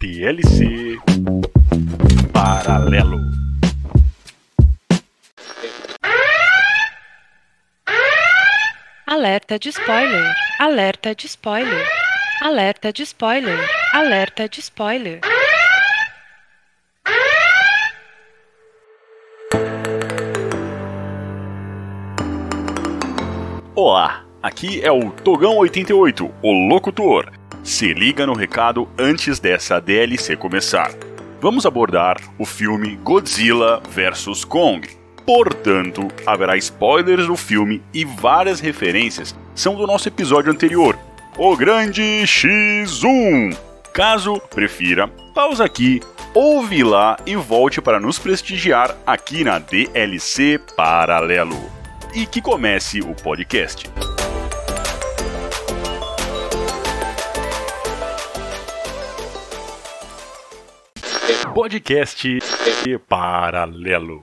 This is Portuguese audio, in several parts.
DLC Paralelo. Alerta de spoiler! Alerta de spoiler! Alerta de spoiler! Alerta de spoiler! Olá, aqui é o Togão88, o locutor. Se liga no recado antes dessa DLC começar. Vamos abordar o filme Godzilla vs Kong. Portanto, haverá spoilers do filme e várias referências são do nosso episódio anterior, o Grande X1. Caso prefira, pausa aqui, ouve lá e volte para nos prestigiar aqui na DLC Paralelo e que comece o podcast. Podcast Paralelo.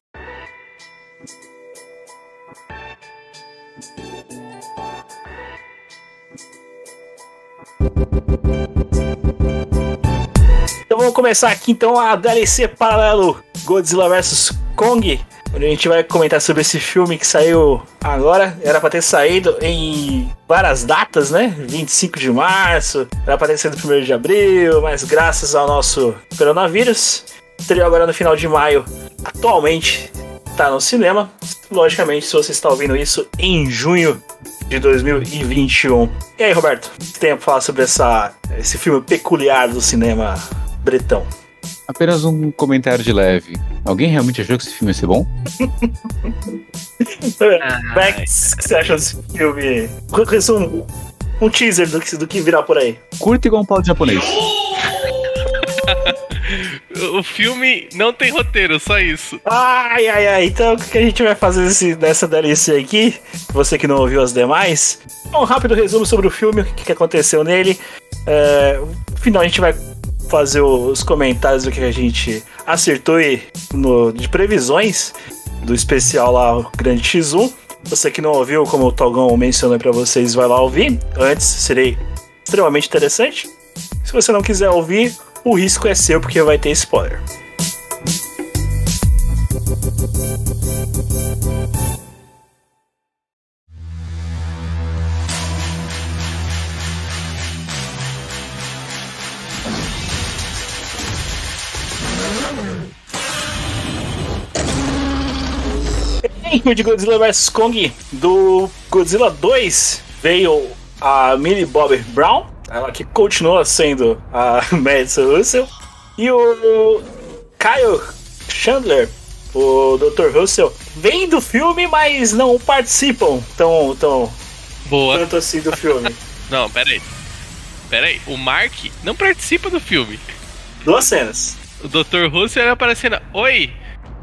Então vamos começar aqui então a DLC Paralelo Godzilla vs Kong onde a gente vai comentar sobre esse filme que saiu agora. Era pra ter saído em várias datas, né? 25 de março, era pra ter saído 1 de abril, mas graças ao nosso coronavírus, estreou agora no final de maio. Atualmente tá no cinema. Logicamente, se você está ouvindo isso em junho de 2021. E aí, Roberto, o que tem a falar sobre essa, esse filme peculiar do cinema bretão? Apenas um comentário de leve. Alguém realmente achou que esse filme ia ser bom? Max, o que você achou desse filme? Resumo, um teaser do que, do que virá por aí. Curta igual um pau de japonês. o filme não tem roteiro, só isso. Ai, ai, ai. Então o que a gente vai fazer nesse, nessa DLC aqui? Você que não ouviu as demais. Um rápido resumo sobre o filme, o que, que aconteceu nele. É, no final a gente vai fazer os comentários do que a gente acertou e no, de previsões do especial lá, o Grande X1. Você que não ouviu, como o Togão mencionou para vocês, vai lá ouvir. Antes, serei extremamente interessante. Se você não quiser ouvir, o risco é seu porque vai ter spoiler. De Godzilla vs Kong do Godzilla 2 veio a Millie Bobby Brown, ela que continua sendo a Madison Russell, e o Kyle Chandler, o Dr. Russell, vem do filme, mas não participam tão, tão Boa. tanto assim do filme. não, pera aí. Pera aí, o Mark não participa do filme. Duas cenas. O Dr. Russell aparecendo, oi,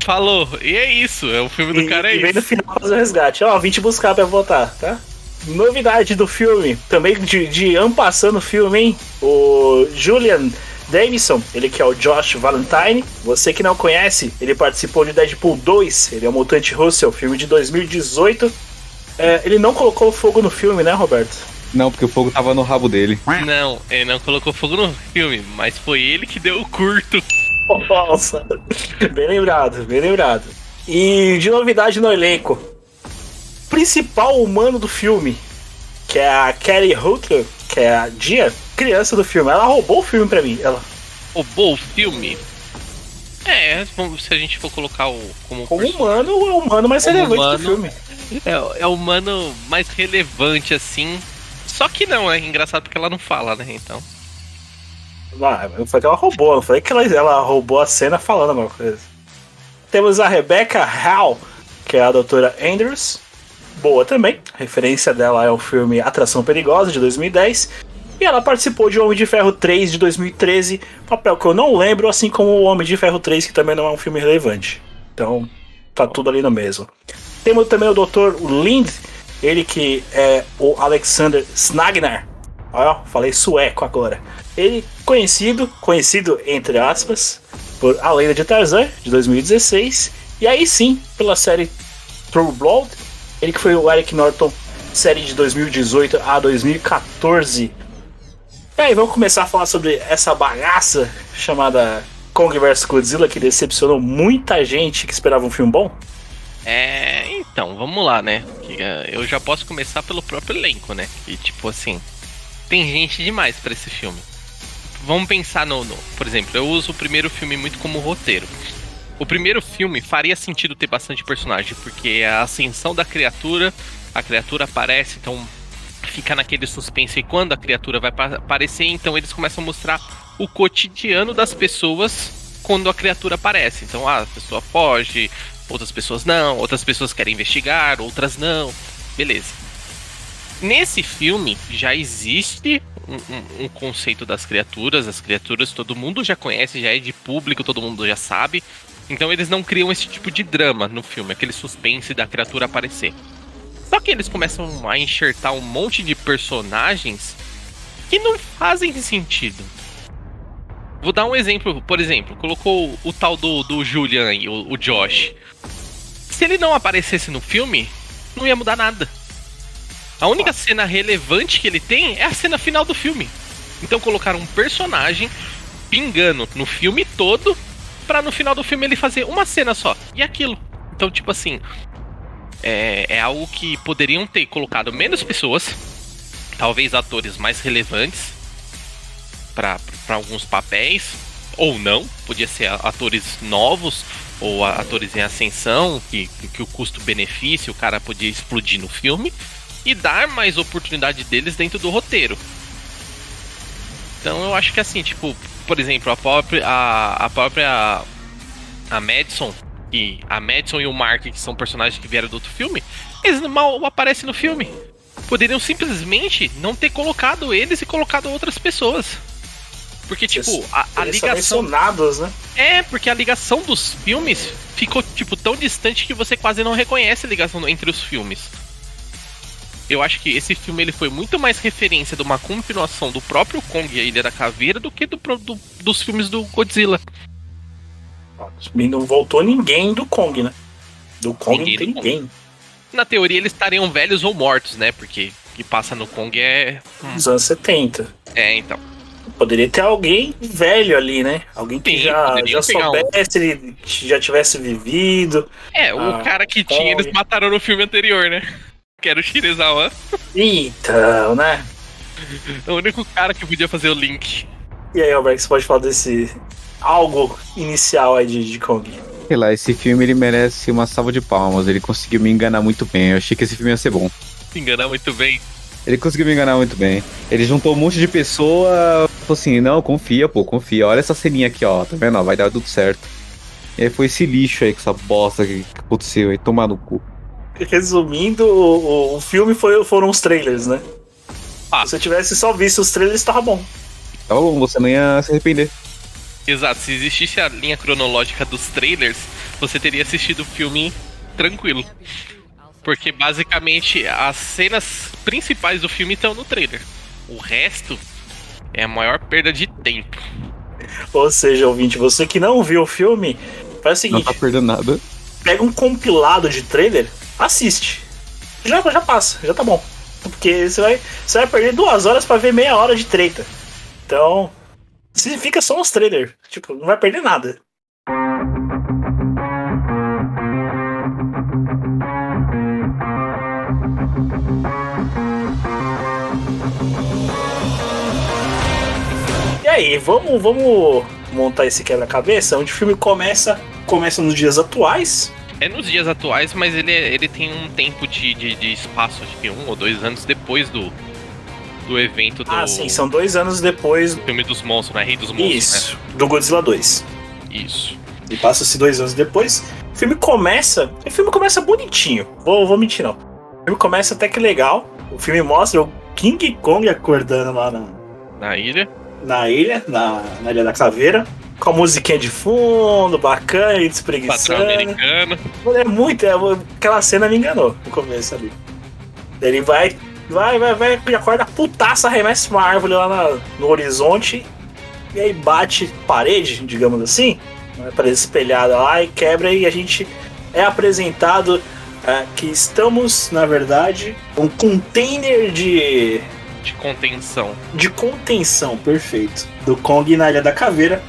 Falou. E é isso. É o filme do e, cara é e isso. vem no final fazer o resgate. Ó, vim te buscar pra votar, tá? Novidade do filme, também de, de ampassando o filme, hein? O Julian Davison, ele que é o Josh Valentine. Você que não conhece, ele participou de Deadpool 2, ele é o Mutante Russell, filme de 2018. É, ele não colocou fogo no filme, né, Roberto? Não, porque o fogo tava no rabo dele. Não, ele não colocou fogo no filme, mas foi ele que deu o curto. Nossa, bem lembrado, bem lembrado. E de novidade no elenco, principal humano do filme, que é a Kelly Hutler, que é a Dia, criança do filme. Ela roubou o filme pra mim. Ela roubou o filme? É, se a gente for colocar o como, como humano, é o humano mais como relevante humano, do filme. É, é o humano mais relevante assim. Só que não, é engraçado porque ela não fala, né? Então. Ah, eu falei que ela roubou, não falei que ela, ela roubou a cena falando alguma coisa. Temos a Rebecca Hall, que é a doutora Andrews. Boa também. A referência dela é o filme Atração Perigosa, de 2010. E ela participou de Homem de Ferro 3 de 2013, papel que eu não lembro, assim como o Homem de Ferro 3, que também não é um filme relevante. Então, tá tudo ali no mesmo. Temos também o Dr. Lind, ele que é o Alexander Snagnar. Ó, falei sueco agora. Ele conhecido, conhecido entre aspas, por A Lenda de Tarzan, de 2016, e aí sim, pela série True Blood, ele que foi o Eric Norton, série de 2018 a 2014. E Bem, vamos começar a falar sobre essa bagaça chamada Kong vs Godzilla que decepcionou muita gente que esperava um filme bom. É, então, vamos lá, né? Eh, Eu já posso começar pelo próprio elenco, né? Que tipo assim, tem gente demais pra esse filme. Vamos pensar no, no- por exemplo, eu uso o primeiro filme muito como roteiro. O primeiro filme faria sentido ter bastante personagem, porque é a ascensão da criatura, a criatura aparece, então fica naquele suspense e quando a criatura vai pa- aparecer, então eles começam a mostrar o cotidiano das pessoas quando a criatura aparece. Então, ah, a pessoa foge, outras pessoas não, outras pessoas querem investigar, outras não. Beleza. Nesse filme já existe um, um- um conceito das criaturas, as criaturas todo mundo já conhece, já é de público, todo mundo já sabe. Então eles não criam esse tipo de drama no filme, aquele suspense da criatura aparecer. Só que eles começam a enxertar um monte de personagens que não fazem sentido. Vou dar um exemplo, por exemplo, colocou o tal do, do Julian aí, o, o Josh. Se ele não aparecesse no filme, não ia mudar nada. A única cena relevante que ele tem é a cena final do filme. Então colocaram um personagem pingando no filme todo pra no final do filme ele fazer uma cena só. E aquilo. Então, tipo assim, é, é algo que poderiam ter colocado menos pessoas, talvez atores mais relevantes para alguns papéis, ou não, podia ser atores novos ou atores em ascensão, que, que o custo-benefício o cara podia explodir no filme e dar mais oportunidade deles dentro do roteiro. Então eu acho que assim, tipo, por exemplo, a própria a, a própria a Madison e a Madison e o Mark, que são personagens que vieram do outro filme, eles mal aparecem no filme. Poderiam simplesmente não ter colocado eles e colocado outras pessoas. Porque, tipo, a, a ligação. né? É, porque a ligação dos filmes ficou, tipo, tão distante que você quase não reconhece a ligação entre os filmes. Eu acho que esse filme ele foi muito mais referência de uma continuação do próprio Kong e a Ilha da Caveira do que do, do- dos filmes do Godzilla. E não voltou ninguém do Kong, né? Do Kong Ninguém não tem do Kong. ninguém. Na teoria eles estariam velhos ou mortos, né? Porque o que passa no Kong é. Dos anos 70. É, então. Poderia ter alguém velho ali, né? Alguém que Sim, já, já pegar um- soubesse, ele já tivesse vivido. É, o Ah, cara que Kong. tinha, eles mataram no filme anterior, né? Que era o Shirizawa. Então, né? O único cara que podia fazer o link. E aí, Alberto, você pode falar desse algo inicial aí de, de Kong? Sei lá, esse filme ele merece uma salva de palmas. Ele conseguiu me enganar muito bem. Eu achei que esse filme ia ser bom. Se enganar muito bem. Ele conseguiu me enganar muito bem. Ele juntou um monte de pessoa, falou assim: não, confia, pô, confia. Olha essa ceninha aqui, ó, tá vendo? Vai dar tudo certo. E aí foi esse lixo aí, com essa bosta que que aconteceu aí, tomar no cu. Resumindo, o, o- o filme foi, foram os trailers, né? Ah. Se você tivesse só visto os trailers, tava bom. Tava bom, você não ia se arrepender. Exato, se existisse a linha cronológica dos trailers, você teria assistido o filme tranquilo. Porque basicamente as cenas principais do filme estão no trailer. O resto é a maior perda de tempo. Ou seja, ouvinte, você que não viu o filme, faz o Não seguinte: tá perdendo nada. pega um compilado de trailer, assiste. Já, já passa, já tá bom. Porque você vai, você vai perder duas horas pra ver meia hora de treta. Então, se fica só os trailers, tipo, não vai perder nada. E aí, vamos, vamos montar esse quebra-cabeça, onde o filme começa, começa nos dias atuais, É nos dias atuais, mas ele, é- ele tem um tempo de, de, de espaço, acho que um ou dois anos depois do, do evento do Ah, sim, são dois anos depois. filme dos monstros, né? Rei dos monstros, Isso, do Godzilla 2. né? Isso. E passa-se dois anos depois. O filme começa. O filme começa bonitinho. Vou, vou mentir, não. O filme começa até que legal. O filme mostra o King Kong acordando lá na, Na ilha. na ilha, na, na Ilha da Caveira. Com a musiquinha de fundo, bacana e despreguiçando. americano. É muito, é, aquela cena me enganou no começo ali. Ele vai, vai, vai, vai, e acorda putaça, arremessa uma árvore lá na- no horizonte, e aí bate parede, digamos assim, uma parede espelhada lá e quebra, e a gente é apresentado é, que estamos, na verdade, um container de de contenção. De contenção, perfeito. Do Kong na Ilha da Caveira,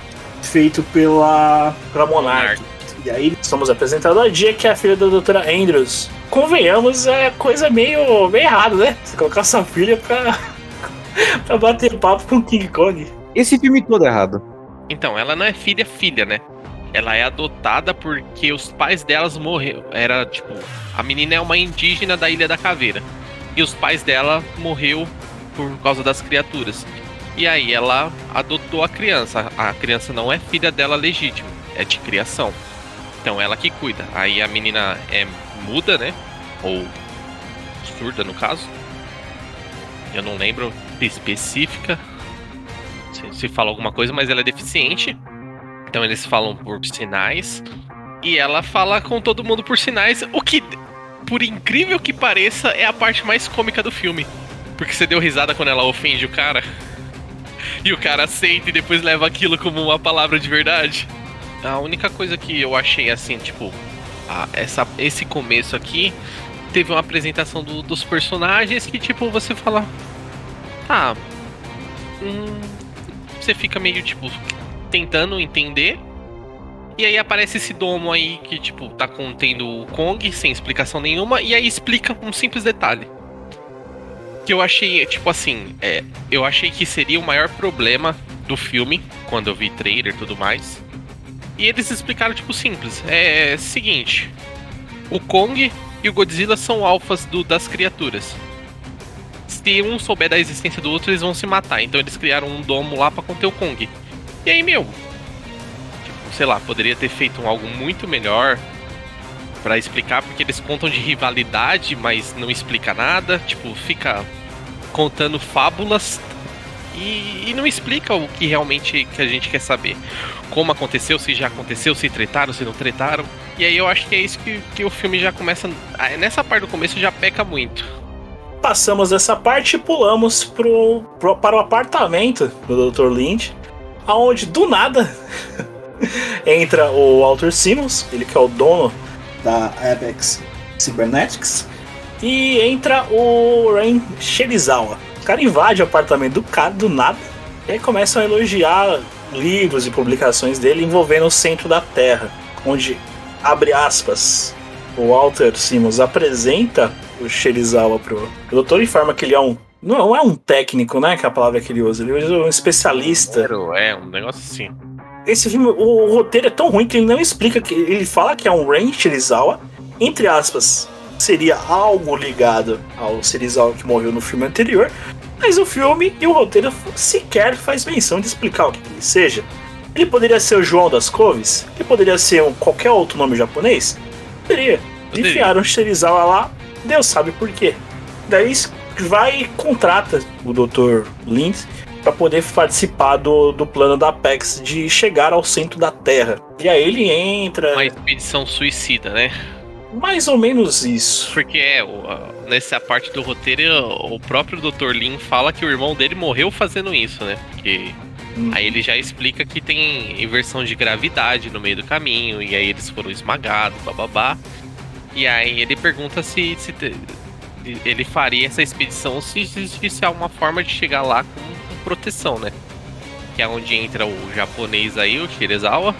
feito pela, pela Monarch. E aí somos apresentados a Dia, que é a filha da doutora Andrews. Convenhamos, é coisa meio, meio errada, né? Você colocar sua filha pra, pra bater papo com King Kong. Esse filme todo é errado. Então, ela não é filha filha, né? Ela é adotada porque os pais delas morreram. Era tipo, a menina é uma indígena da Ilha da Caveira. E os pais dela morreu por causa das criaturas. E aí ela adotou a criança. A criança não é filha dela legítima, é de criação. Então ela que cuida. Aí a menina é muda, né? Ou surda no caso. Eu não lembro específica se, se fala alguma coisa, mas ela é deficiente. Então eles falam por sinais. E ela fala com todo mundo por sinais, o que, por incrível que pareça, é a parte mais cômica do filme. Porque você deu risada quando ela ofende o cara. E o cara aceita e depois leva aquilo como uma palavra de verdade. A única coisa que eu achei assim, tipo, a, essa, esse começo aqui teve uma apresentação do, dos personagens que, tipo, você fala. Tá. Hum, você fica meio, tipo, tentando entender. E aí aparece esse domo aí que, tipo, tá contendo o Kong sem explicação nenhuma. E aí explica um simples detalhe. Que eu achei, tipo assim, é, eu achei que seria o maior problema do filme, quando eu vi trailer e tudo mais. E eles explicaram, tipo, simples. É, seguinte: o Kong e o Godzilla são alfas do, das criaturas. Se um souber da existência do outro, eles vão se matar. Então eles criaram um domo lá para conter o Kong. E aí, meu, tipo, sei lá, poderia ter feito um algo muito melhor para explicar, porque eles contam de rivalidade, mas não explica nada. Tipo, fica contando fábulas e, e, não explica o que realmente que a gente quer saber. Como aconteceu, se já aconteceu, se tretaram, se não tretaram. E aí eu acho que é isso que, que o filme já começa. Nessa parte do começo já peca muito. Passamos essa parte e pulamos pro, pro, para o apartamento do Dr. Lynch, aonde do nada entra o Walter Simmons, ele que é o dono da Apex Cybernetics, e entra o Ren Sherizawa o cara invade o apartamento do cara do nada e aí começam a elogiar livros e publicações dele envolvendo o centro da Terra, onde, abre aspas, o Walter Simmons apresenta o Sherizawa pro, o doutor informa que ele é um. Não é um técnico, né? Que é a palavra que ele usa. Ele usa um especialista. É, um negócio assim. Esse filme, o, o roteiro é tão ruim que ele não explica que. Ele fala que é um Ren Sherizawa, entre aspas, seria algo ligado ao Serizawa que morreu no filme anterior, mas o filme e o roteiro sequer faz menção de explicar o que ele seja. Ele poderia ser o João das Coves? Ele poderia ser um, qualquer outro nome japonês? Poderia. poderia. Enfiaram o Serizawa lá, Deus sabe por quê. Daí vai e contrata o Dr. Lind para poder participar do, do plano da Apex de chegar ao centro da Terra. E aí ele entra. Uma expedição suicida, né? Mais ou menos isso. Porque é, nessa parte do roteiro, o próprio Dr. Lin fala que o irmão dele morreu fazendo isso, né? Porque hum. aí ele já explica que tem inversão de gravidade no meio do caminho, e aí eles foram esmagados, bababá. E aí ele pergunta se, se ele faria essa expedição se existisse alguma forma de chegar lá com, com proteção, né? Que é onde entra o japonês aí, o Shirezawa.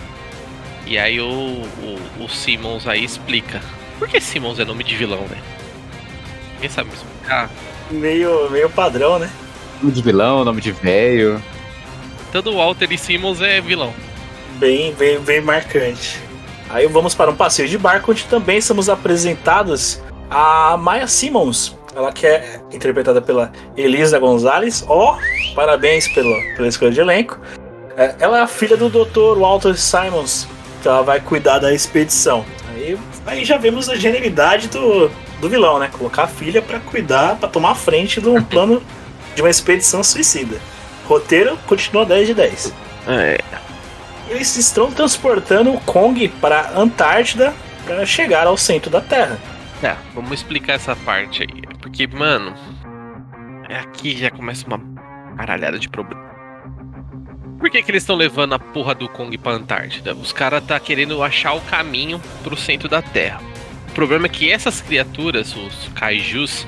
E aí o, o, o Simmons aí explica por que Simmons é nome de vilão, né? Quem sabe me explicar? Meio, meio padrão, né? Nome de vilão, nome de velho. Todo Walter e Simmons é vilão. Bem, bem, bem marcante. Aí vamos para um passeio de barco onde também somos apresentados a Maya Simmons. Ela que é interpretada pela Elisa Gonzalez. Ó, oh, parabéns pela, pela escolha de elenco. É, ela é a filha do Dr. Walter Simons, que ela vai cuidar da expedição. Aí Aí já vemos a genialidade do, do vilão, né? Colocar a filha para cuidar, para tomar a frente de um plano de uma expedição suicida. Roteiro continua 10 de 10. É. Eles estão transportando o Kong para Antártida para chegar ao centro da Terra. É, vamos explicar essa parte aí. Porque, mano, é aqui já começa uma caralhada de problema. Por que, que eles estão levando a porra do Kong pra Antártida? Os caras tá querendo achar o caminho pro centro da Terra. O problema é que essas criaturas, os kaijus,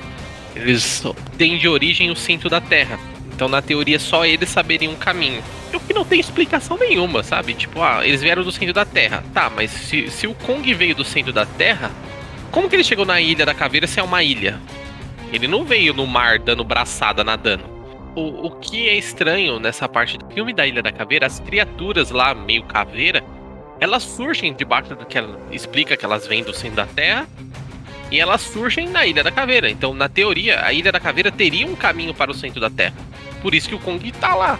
Eles têm de origem o centro da Terra. Então, na teoria, só eles saberiam o caminho. O que não tem explicação nenhuma, sabe? Tipo, ah, eles vieram do centro da Terra. Tá, mas se, se o Kong veio do centro da Terra, como que ele chegou na Ilha da Caveira se é uma ilha? Ele não veio no mar dando braçada nadando. O, o que é estranho nessa parte do filme da Ilha da Caveira, as criaturas lá, meio caveira, elas surgem debaixo do que ela explica que elas vêm do centro da Terra e elas surgem na Ilha da Caveira. Então, na teoria, a Ilha da Caveira teria um caminho para o centro da Terra. Por isso que o Kong tá lá.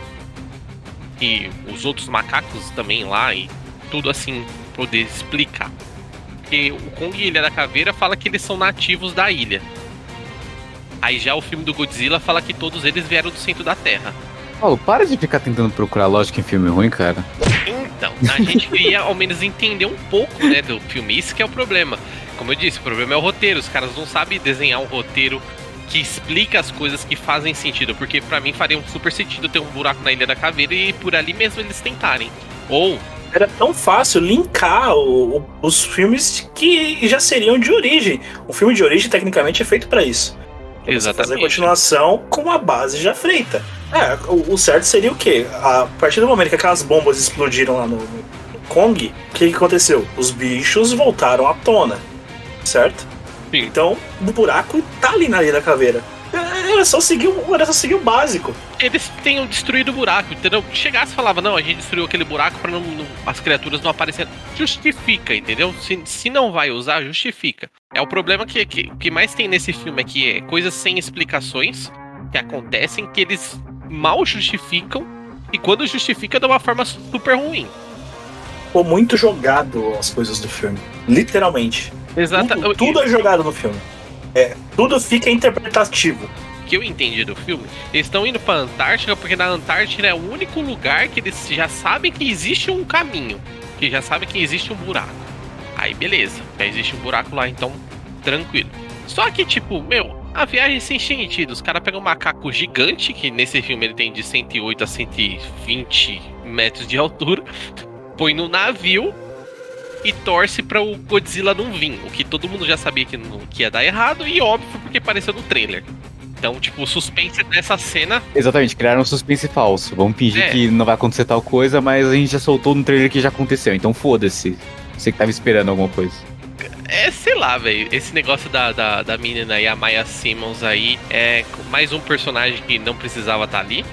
E os outros macacos também lá e tudo assim poder explicar. Porque o Kong e Ilha da Caveira fala que eles são nativos da ilha. Aí já o filme do Godzilla fala que todos eles vieram do centro da Terra. Paulo, para de ficar tentando procurar lógica em filme ruim, cara. Então, a gente queria ao menos entender um pouco, né, do filme. Isso que é o problema. Como eu disse, o problema é o roteiro. Os caras não sabem desenhar um roteiro que explica as coisas que fazem sentido. Porque para mim faria um super sentido ter um buraco na Ilha da Caveira e por ali mesmo eles tentarem. Ou era tão fácil linkar o, o, os filmes que já seriam de origem. O filme de origem, tecnicamente, é feito para isso. Exatamente. Fazer continuação com a base já feita. É, o, o, certo seria o quê? A partir do momento que aquelas bombas explodiram lá no, no Kong, o que, que aconteceu? Os bichos voltaram à tona, certo? Sim. Então, o buraco tá ali na Ilha da Caveira. Era só seguir, era só seguir o básico. Eles tenham destruído o buraco, entendeu? Chegasse e falava, não, a gente destruiu aquele buraco para as criaturas não aparecerem. Justifica, entendeu? Se, se não vai usar, justifica. É o problema que, que, que mais tem nesse filme é que é coisas sem explicações que acontecem que eles mal justificam e quando justifica de uma forma super ruim. Ficou muito jogado as coisas do filme. Literalmente. Exato. Tudo, tudo é jogado no filme. É, tudo fica interpretativo. Que eu entendi do filme, eles estão indo pra Antártica porque na Antártica é o único lugar que eles já sabem que existe um caminho. Que já sabem que existe um buraco. Aí beleza, já existe um buraco lá, então tranquilo. Só que, tipo, meu, a viagem sem sentido. Os caras pegam um macaco gigante, que nesse filme ele tem de 108 a 120 metros de altura, põe no navio e torce para o Godzilla não vir. O que todo mundo já sabia que, que ia dar errado, e óbvio porque apareceu no trailer. Então, tipo, o suspense dessa cena. Exatamente, criaram um suspense falso. Vamos fingir É. que não vai acontecer tal coisa, mas a gente já soltou no trailer que já aconteceu. Então foda-se. Você que tava esperando alguma coisa. É, sei lá, velho. Esse negócio da, da, da menina aí, a Maya Simmons aí, é mais um personagem que não precisava estar ali.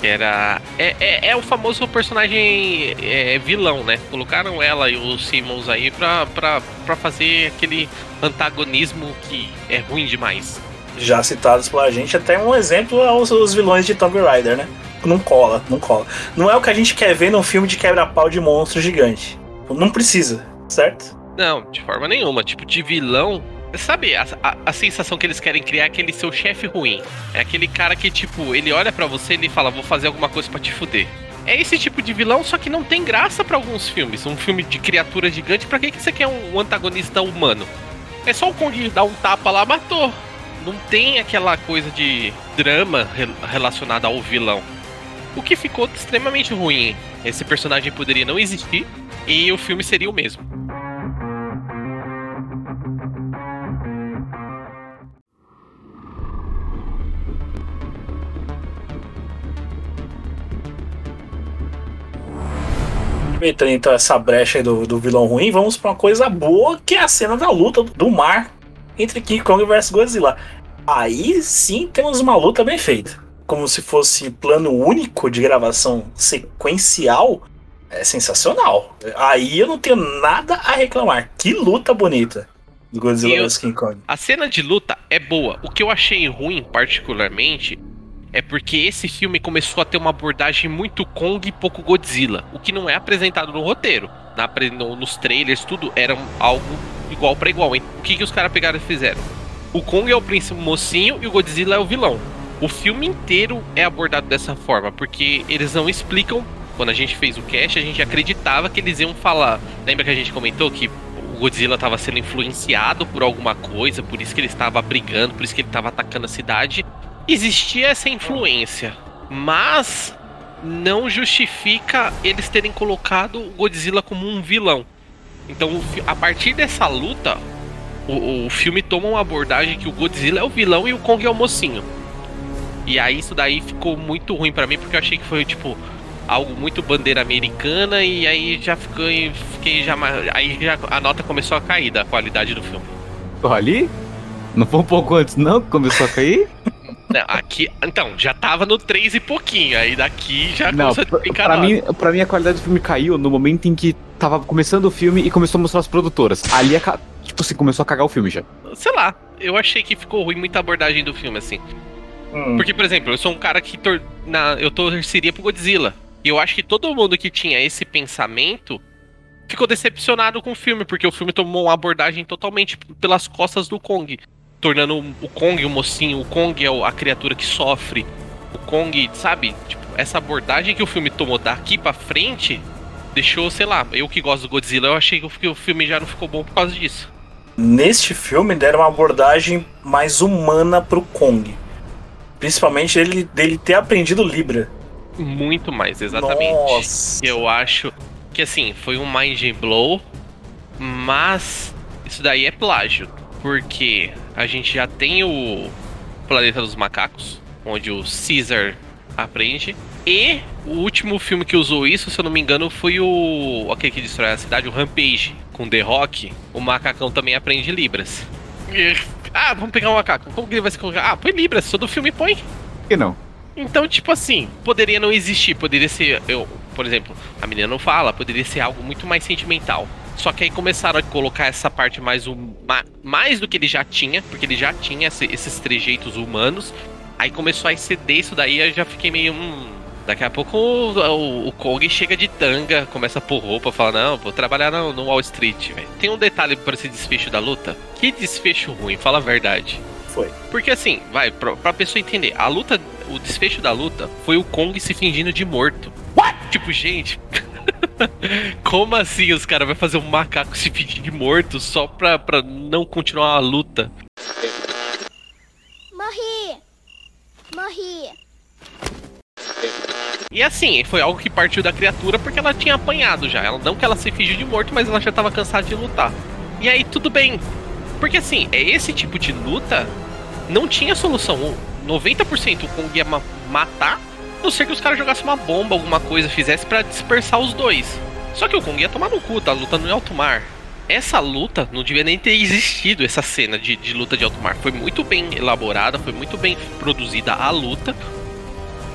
Que era. É, é, é o famoso personagem é, vilão, né? Colocaram ela e o Simmons aí pra, pra, pra fazer aquele antagonismo que é ruim demais. Já citados pela gente, até um exemplo aos os vilões de Tomb Raider, né? Não cola, não cola. Não é o que a gente quer ver num filme de quebra-pau de monstro gigante. Não precisa, certo? Não, de forma nenhuma. Tipo, de vilão. Sabe, a, a, a sensação que eles querem criar é aquele seu chefe ruim. É aquele cara que, tipo, ele olha pra você e ele fala, vou fazer alguma coisa pra te fuder. É esse tipo de vilão, só que não tem graça pra alguns filmes. Um filme de criatura gigante, pra que, que você quer um, um antagonista humano? É só o Kong dar um tapa lá, matou. Não tem aquela coisa de drama re- relacionada ao vilão. O que ficou extremamente ruim. Esse personagem poderia não existir e o filme seria o mesmo. Aproveitando então essa brecha do, do vilão ruim, vamos pra uma coisa boa, que é a cena da luta do mar entre King Kong vs Godzilla. Aí sim temos uma luta bem feita. Como se fosse plano único de gravação sequencial. É sensacional. Aí eu não tenho nada a reclamar. Que luta bonita do Godzilla vs King Kong. A cena de luta é boa. O que eu achei ruim, particularmente, é porque esse filme começou a ter uma abordagem muito Kong e pouco Godzilla. O que não é apresentado no roteiro. Na no- nos trailers, tudo era algo igual pra igual. hein? O que, que os caras pegaram e fizeram? O Kong é o príncipe mocinho e o Godzilla é o vilão. O filme inteiro é abordado dessa forma, porque eles não explicam. Quando a gente fez o cast, a gente acreditava que eles iam falar. Lembra que a gente comentou que o Godzilla estava sendo influenciado por alguma coisa, por isso que ele estava brigando, por isso que ele estava atacando a cidade. Existia essa influência, mas não justifica eles terem colocado o Godzilla como um vilão. Então, a partir dessa luta, o, o filme toma uma abordagem que o Godzilla é o vilão e o Kong é o mocinho. E aí isso daí ficou muito ruim pra mim, porque eu achei que foi, tipo, algo muito bandeira americana e aí já fiquei, fiquei já aí já a nota começou a cair da qualidade do filme. Ali? Não foi um pouco antes, não? que Começou a cair? Não, aqui, então, já tava no 3 e pouquinho, aí daqui já Não, começou a ficar pra mim, pra mim a qualidade do filme caiu no momento em que tava começando o filme e começou a mostrar as produtoras. Ali, a ca- tipo assim, começou a cagar o filme já. Sei lá, eu achei que ficou ruim muita abordagem do filme, assim. Hum. Porque, por exemplo, eu sou um cara que tor na, eu torceria pro Godzilla. E eu acho que todo mundo que tinha esse pensamento ficou decepcionado com o filme, porque o filme tomou uma abordagem totalmente pelas costas do Kong. Tornando o Kong o mocinho, o Kong é a criatura que sofre. O Kong, sabe? Tipo, essa abordagem que o filme tomou daqui pra frente deixou, sei lá, eu que gosto do Godzilla, eu achei que o- filme já não ficou bom por causa disso. Neste filme deram uma abordagem mais humana pro Kong. Principalmente ele dele ter aprendido Libra. Muito mais, exatamente. Nossa. Eu acho que assim, foi um mind blow, mas isso daí é plágio, porque a gente já tem o Planeta dos Macacos, onde o Caesar aprende, e o último filme que usou isso, se eu não me engano, foi o aquele que destrói a cidade, o Rampage, com The Rock, o macacão também aprende Libras. E- Ah, vamos pegar um macaco. Como que ele vai se colocar? Ah, põe Libras, todo filme põe. Por que não? Então, tipo assim, poderia não existir, poderia ser, eu, por exemplo, a menina não fala, poderia ser algo muito mais sentimental. Só que aí começaram a colocar essa parte mais hum- ma- mais do que ele já tinha, porque ele já tinha esse- esses trejeitos humanos. Aí começou a exceder isso daí, eu já fiquei meio hum, Daqui a pouco o, o, o Kong chega de tanga, começa a pôr roupa, fala: Não, vou trabalhar no, no Wall Street, velho. Tem um detalhe pra esse desfecho da luta. Que desfecho ruim, fala a verdade. Foi. Porque assim, vai, pra, pra pessoa entender, a luta, o desfecho da luta foi o Kong se fingindo de morto. Tipo, gente. Como assim os caras vão fazer um macaco se fingir de morto só pra, pra não continuar a luta? Morri! Morri! E assim, foi algo que partiu da criatura porque ela tinha apanhado já. Ela, não que ela se fingiu de morto, mas ela já tava cansada de lutar. E aí tudo bem. Porque assim, é esse tipo de luta não tinha solução. O 90% o Kong ia ma- matar, a não ser que os caras jogassem uma bomba, alguma coisa, fizesse pra dispersar os dois. Só que o Kong ia tomar no cu, tá lutando em alto mar. Essa luta não devia nem ter existido, essa cena de, de luta de alto mar. Foi muito bem elaborada, foi muito bem produzida a luta.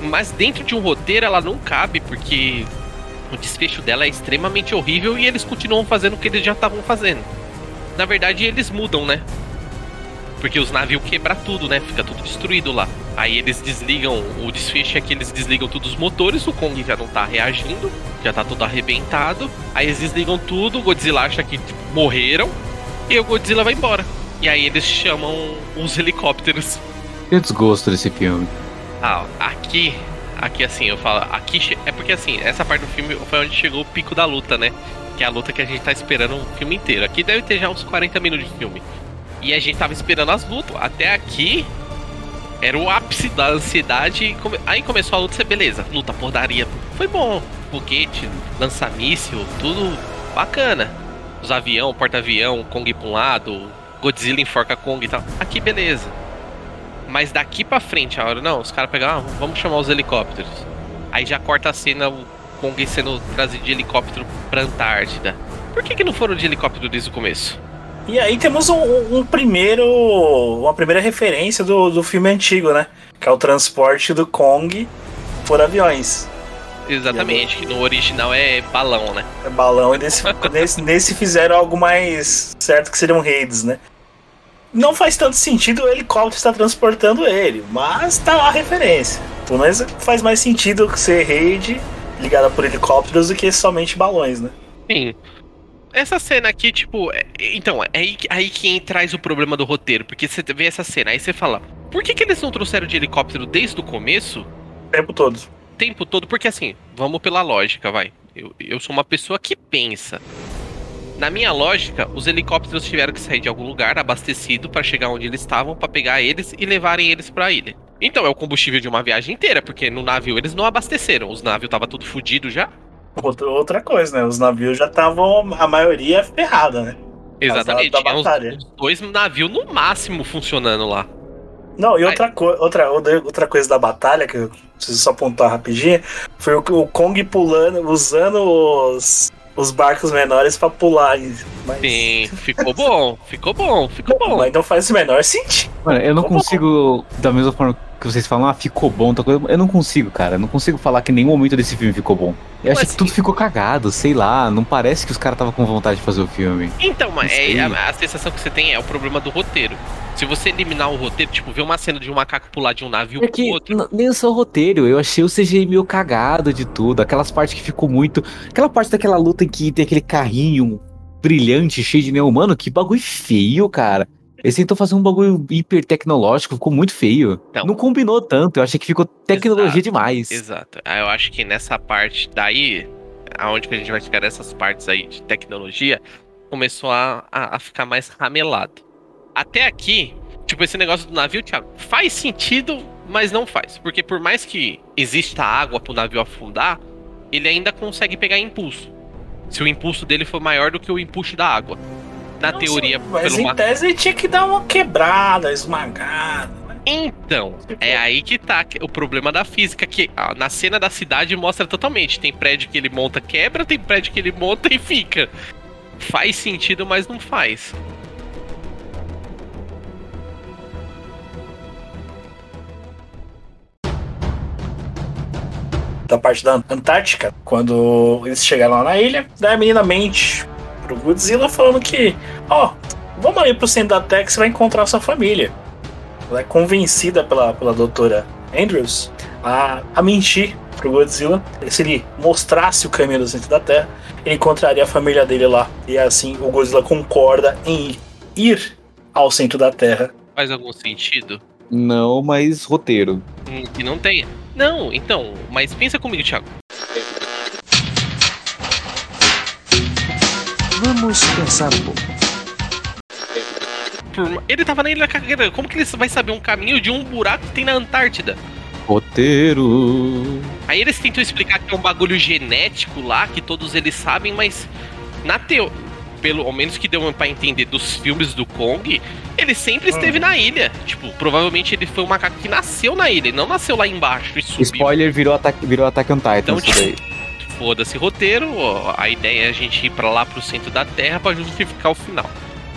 Mas dentro de um roteiro ela não cabe, porque o desfecho dela é extremamente horrível e eles continuam fazendo o que eles já estavam fazendo. Na verdade, eles mudam, né? Porque os navios quebram tudo, né? Fica tudo destruído lá. Aí eles desligam, o desfecho é que eles desligam todos os motores, o Kong já não tá reagindo, já tá todo arrebentado. Aí eles desligam tudo, o Godzilla acha que tipo, morreram, e o Godzilla vai embora. E aí eles chamam os helicópteros. Que desgosto desse filme. Ah, aqui, aqui assim, eu falo, aqui é porque assim, essa parte do filme foi onde chegou o pico da luta, né? Que é a luta que a gente tá esperando o filme inteiro. Aqui deve ter já uns 40 minutos de filme. E a gente tava esperando as lutas. Até aqui era o ápice da ansiedade. Aí começou a luta, você beleza, luta, pordaria. Foi bom. Foguete, lança-míssil, tudo bacana. Os avião, porta-avião, Kong pra um lado, Godzilla enforca Kong e tal. Aqui beleza. Mas daqui pra frente, a hora, não, os caras pegaram, ah, vamos chamar os helicópteros. Aí já corta a cena, o Kong sendo trazido de helicóptero pra Antártida. Por que, que não foram de helicóptero desde o começo? E aí temos um, um primeiro. uma primeira referência do, do filme antigo, né? Que é o transporte do Kong por aviões. Exatamente, que no original é balão, né? É balão, e nesse, nesse, nesse fizeram algo mais certo que seriam redes, né? Não faz tanto sentido o helicóptero estar transportando ele, mas tá lá a referência. Pelo menos faz mais sentido ser rede ligada por helicópteros do que somente balões, né? Sim. Essa cena aqui, tipo, é- então, é aí, que- aí que traz o problema do roteiro, porque você vê essa cena, aí você fala, por que, que eles não trouxeram de helicóptero desde o começo? O tempo todo. o tempo todo, porque assim, vamos pela lógica, vai. Eu, eu sou uma pessoa que pensa. Na minha lógica, os helicópteros tiveram que sair de algum lugar abastecido para chegar onde eles estavam, para pegar eles e levarem eles para a ilha. Então é o combustível de uma viagem inteira, porque no navio eles não abasteceram, os navios tava tudo fudido já. Outra, coisa, né? Os navios já estavam, a maioria ferrada, né? Exatamente, Da, da tinha os, batalha. os dois navios no máximo funcionando lá. Não, e outra, co outra, outra coisa da batalha, que eu preciso só apontar rapidinho, foi o, o Kong pulando, usando os, os barcos menores pra pular. Mas, Sim, ficou bom, ficou bom, ficou bom. mas não faz o menor sentido. Mano, eu não Ficou bom. consigo, da mesma forma que vocês falam, ah, ficou bom, outra coisa, eu não consigo, cara. Eu não consigo falar que nenhum momento desse filme ficou bom. Eu acho Mas que tudo ficou cagado, sei lá. Não parece que os caras estavam com vontade de fazer o filme. Então, mas é, a, a sensação que você tem é o problema do roteiro. Se você eliminar o roteiro, tipo, ver uma cena de um macaco pular de um navio É pro que outro. nem só o roteiro, eu achei o CGI meio cagado de tudo. Aquelas partes que ficou muito. Aquela parte daquela luta em que tem aquele carrinho brilhante, cheio de neon. Mano, que bagulho feio, cara. Eles tentou fazer um bagulho hiper tecnológico, ficou muito feio. Então. não combinou tanto, eu achei que ficou tecnologia Exato, demais. Exato. Ah, Eu acho que nessa parte daí, aonde que a gente vai chegar nessas partes aí de tecnologia, começou a, a, a ficar mais ramelado. Até aqui, tipo, esse negócio do navio, Thiago, faz sentido, mas não faz. Porque por mais que exista água pro navio afundar, ele ainda consegue pegar impulso. Se o impulso dele for maior do que o impulso da água. Na Nossa, teoria, Mas pelo em ma- tese ele tinha que dar uma quebrada, esmagada. Então, é aí que tá o problema da física, que ah, na cena da cidade mostra totalmente. Tem prédio que ele monta, quebra, tem prédio que ele monta e fica. Faz sentido, mas não faz. da parte da Antártica, quando eles chegaram lá na ilha, daí a menina mente pro Godzilla falando que, ó, vamos ali pro centro da Terra que você vai encontrar sua família. Ela é convencida pela, pela doutora Andrews a, a mentir pro Godzilla. Se ele mostrasse o caminho do centro da Terra, ele encontraria a família dele lá. E assim o Godzilla concorda em ir ao centro da Terra. Faz algum sentido? Não, mas roteiro. Hum, Que não tenha. Não, então, mas pensa comigo, Thiago. Vamos pensar um pouco. Ele tava na ilha cagueira. Como que ele vai saber um caminho de um buraco que tem na Antártida? Roteiro. Aí eles tentam explicar que é um bagulho genético lá, que todos eles sabem, mas na teo... pelo ao menos que deu pra entender dos filmes do Kong, ele sempre esteve na ilha. Tipo, provavelmente ele foi um macaco que nasceu na ilha, não nasceu lá embaixo e subiu. Spoiler virou ataque, virou Attack on Titan. Então, isso daí. Foda-se roteiro, a ideia é a gente ir pra lá pro centro da Terra pra justificar o final.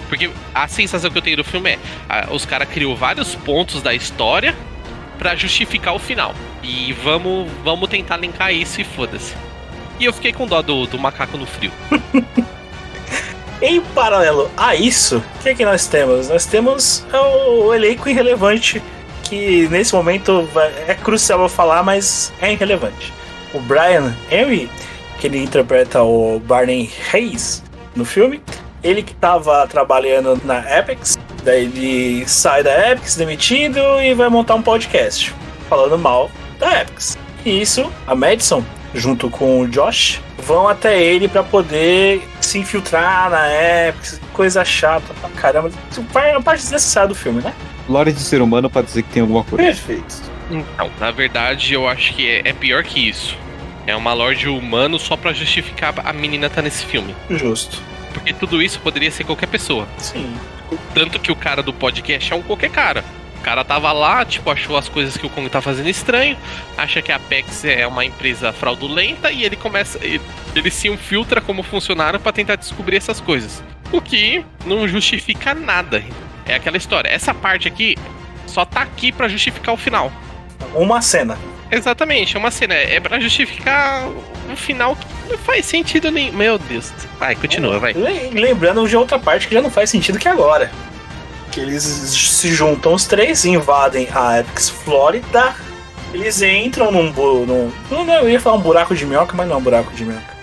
Porque a sensação que eu tenho do filme é, ah, os caras criou vários pontos da história pra justificar o final. E vamos, vamos tentar linkar isso e foda-se. E eu fiquei com dó do, do macaco no frio. Em paralelo a isso, o que, é que nós temos? Nós temos o, elenco irrelevante, que nesse momento é crucial eu falar, mas é irrelevante. O Brian Henry, que ele interpreta o Barney Hayes no filme, ele que estava trabalhando na Epics, daí ele sai da Epics demitido e vai montar um podcast falando mal da Epics. E isso, a Madison, junto com o Josh, vão até ele pra poder se infiltrar na Epics, coisa chata pra caramba. É uma parte desnecessária do filme, né? Lore de ser humano pra dizer que tem alguma coisa. Perfeito. Então, na verdade, eu acho que é, é pior que isso. É uma lorde humano só pra justificar a menina tá nesse filme. Justo. Porque tudo isso poderia ser qualquer pessoa. Sim. Tanto que o cara do podcast é um qualquer cara. O cara tava lá, tipo, achou as coisas que o Kong tá fazendo estranho, acha que a Apex é uma empresa fraudulenta e ele começa. Ele, ele se infiltra como funcionário pra tentar descobrir essas coisas. O que não justifica nada. É aquela história. Essa parte aqui só tá aqui pra justificar o final. Uma cena. Exatamente, é uma cena. É pra justificar um final que não faz sentido nem. Meu Deus. Vai, continua, vai. Le- Lembrando de outra parte que já não faz sentido que agora. Que eles se juntam os três, invadem a Epics Flórida. Eles entram num, bu- num. Não, eu ia falar um buraco de minhoca, mas não é um buraco de minhoca.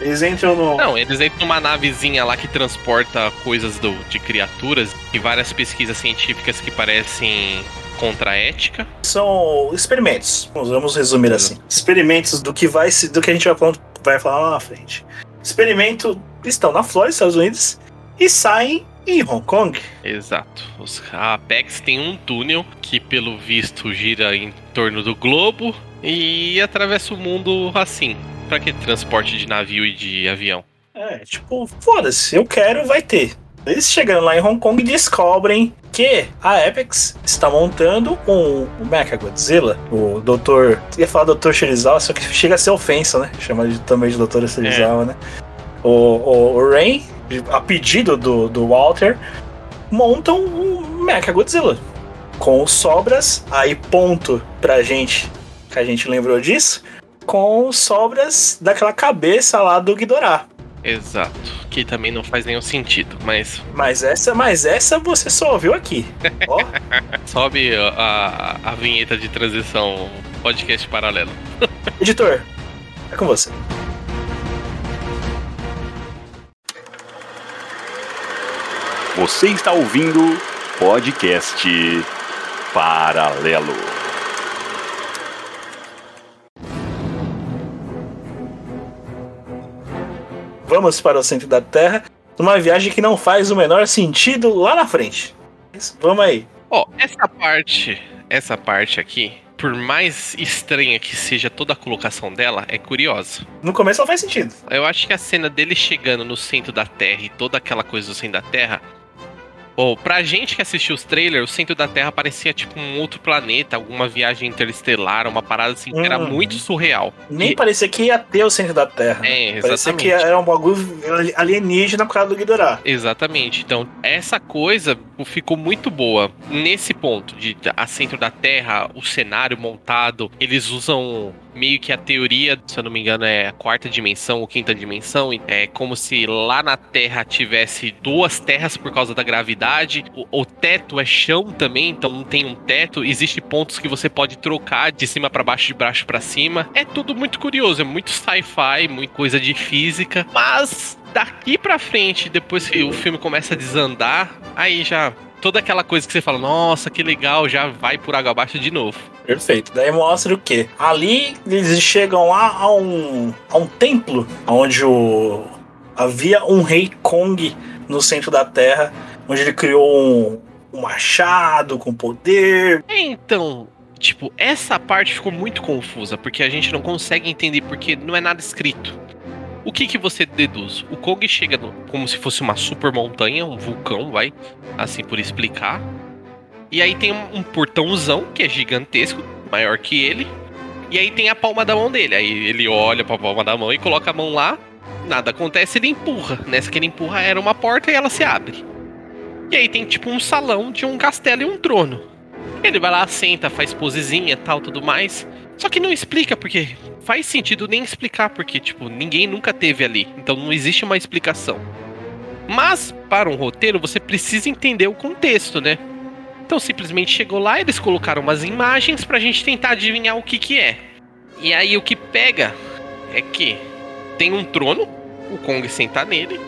Eles entram no. Não, eles entram numa navezinha lá que transporta coisas do, de criaturas e várias pesquisas científicas que parecem contra a ética. São experimentos. Vamos resumir assim. Experimentos do que vai se, do que a gente vai falar, vai falar lá na frente. Experimento estão na Flórida, Estados Unidos, e saem em Hong Kong. Exato. Os, a Apex tem um túnel que, pelo visto, gira em torno do globo e atravessa o mundo assim. Pra que transporte de navio e de avião? É, tipo, foda-se, eu quero, vai ter. Eles chegando lá em Hong Kong descobrem que a Apex está montando um, um Mecha Godzilla. O doutor. Ia falar Dr. Shirizawa, só que chega a ser ofensa, né? Chama de, também de Dr. Shirizawa, né? O, o, o Rain, a pedido do, do Walter, montam um Mecha Godzilla. Com sobras, aí ponto pra gente, que a gente lembrou disso, com sobras daquela cabeça lá do Ghidorah. Exato. Que também não faz nenhum sentido, mas Mas essa, mas essa você só ouviu aqui. Ó, sobe a, a, a vinheta de transição podcast paralelo. editor, é com você. Você está ouvindo podcast Paralelo. Vamos para o centro da Terra, numa viagem que não faz o menor sentido lá na frente. Vamos aí. Ó, essa parte, essa parte aqui, por mais estranha que seja toda a colocação dela, é curiosa. No começo não faz sentido. Eu acho que a cena dele chegando no centro da Terra e toda aquela coisa do centro da Terra. Ou pra gente que assistiu os trailers, o centro da Terra parecia tipo um outro planeta, alguma viagem interestelar, uma parada assim que era Uhum. muito surreal. Nem E- parecia que ia ter o centro da Terra. É, Parecia exatamente. que era um bagulho alienígena por causa do Ghidorah. Exatamente. Então, essa coisa ficou muito boa nesse ponto de a centro da Terra, o cenário montado. Eles usam meio que a teoria, se eu não me engano, é a quarta dimensão ou quinta dimensão. É como se lá na Terra tivesse duas terras por causa da gravidade. O, o teto é chão também, então não tem um teto. Existem pontos que você pode trocar de cima para baixo, de baixo para cima. É tudo muito curioso, é muito sci-fi, muito coisa de física, mas daqui pra frente, depois que o filme começa a desandar, aí já toda aquela coisa que você fala, nossa, que legal, já vai por água abaixo de novo. Perfeito. Daí mostra o quê? Ali eles chegam lá a um, a um templo onde o, havia um rei Kong no centro da Terra, onde ele criou um, um machado com poder. Então, tipo, essa parte ficou muito confusa, porque a gente não consegue entender porque não é nada escrito. O que que você deduz? O Kong chega no- como se fosse uma super montanha, um vulcão, vai, assim por explicar. E aí tem um, um portãozão que é gigantesco, maior que ele. E aí tem a palma da mão dele. Aí ele olha pra palma da mão e coloca a mão lá. Nada acontece, ele empurra. Nessa que ele empurra era uma porta e ela se abre. E aí tem tipo um salão de um castelo e um trono. Ele vai lá, senta, faz posezinha tal, tudo mais. Só que não explica porque faz sentido nem explicar porque tipo ninguém nunca teve ali. Então não existe uma explicação. Mas para um roteiro você precisa entender o contexto, né? Então simplesmente chegou lá, eles colocaram umas imagens pra gente tentar adivinhar o que que é. E aí o que pega é que tem um trono, o Kong senta nele,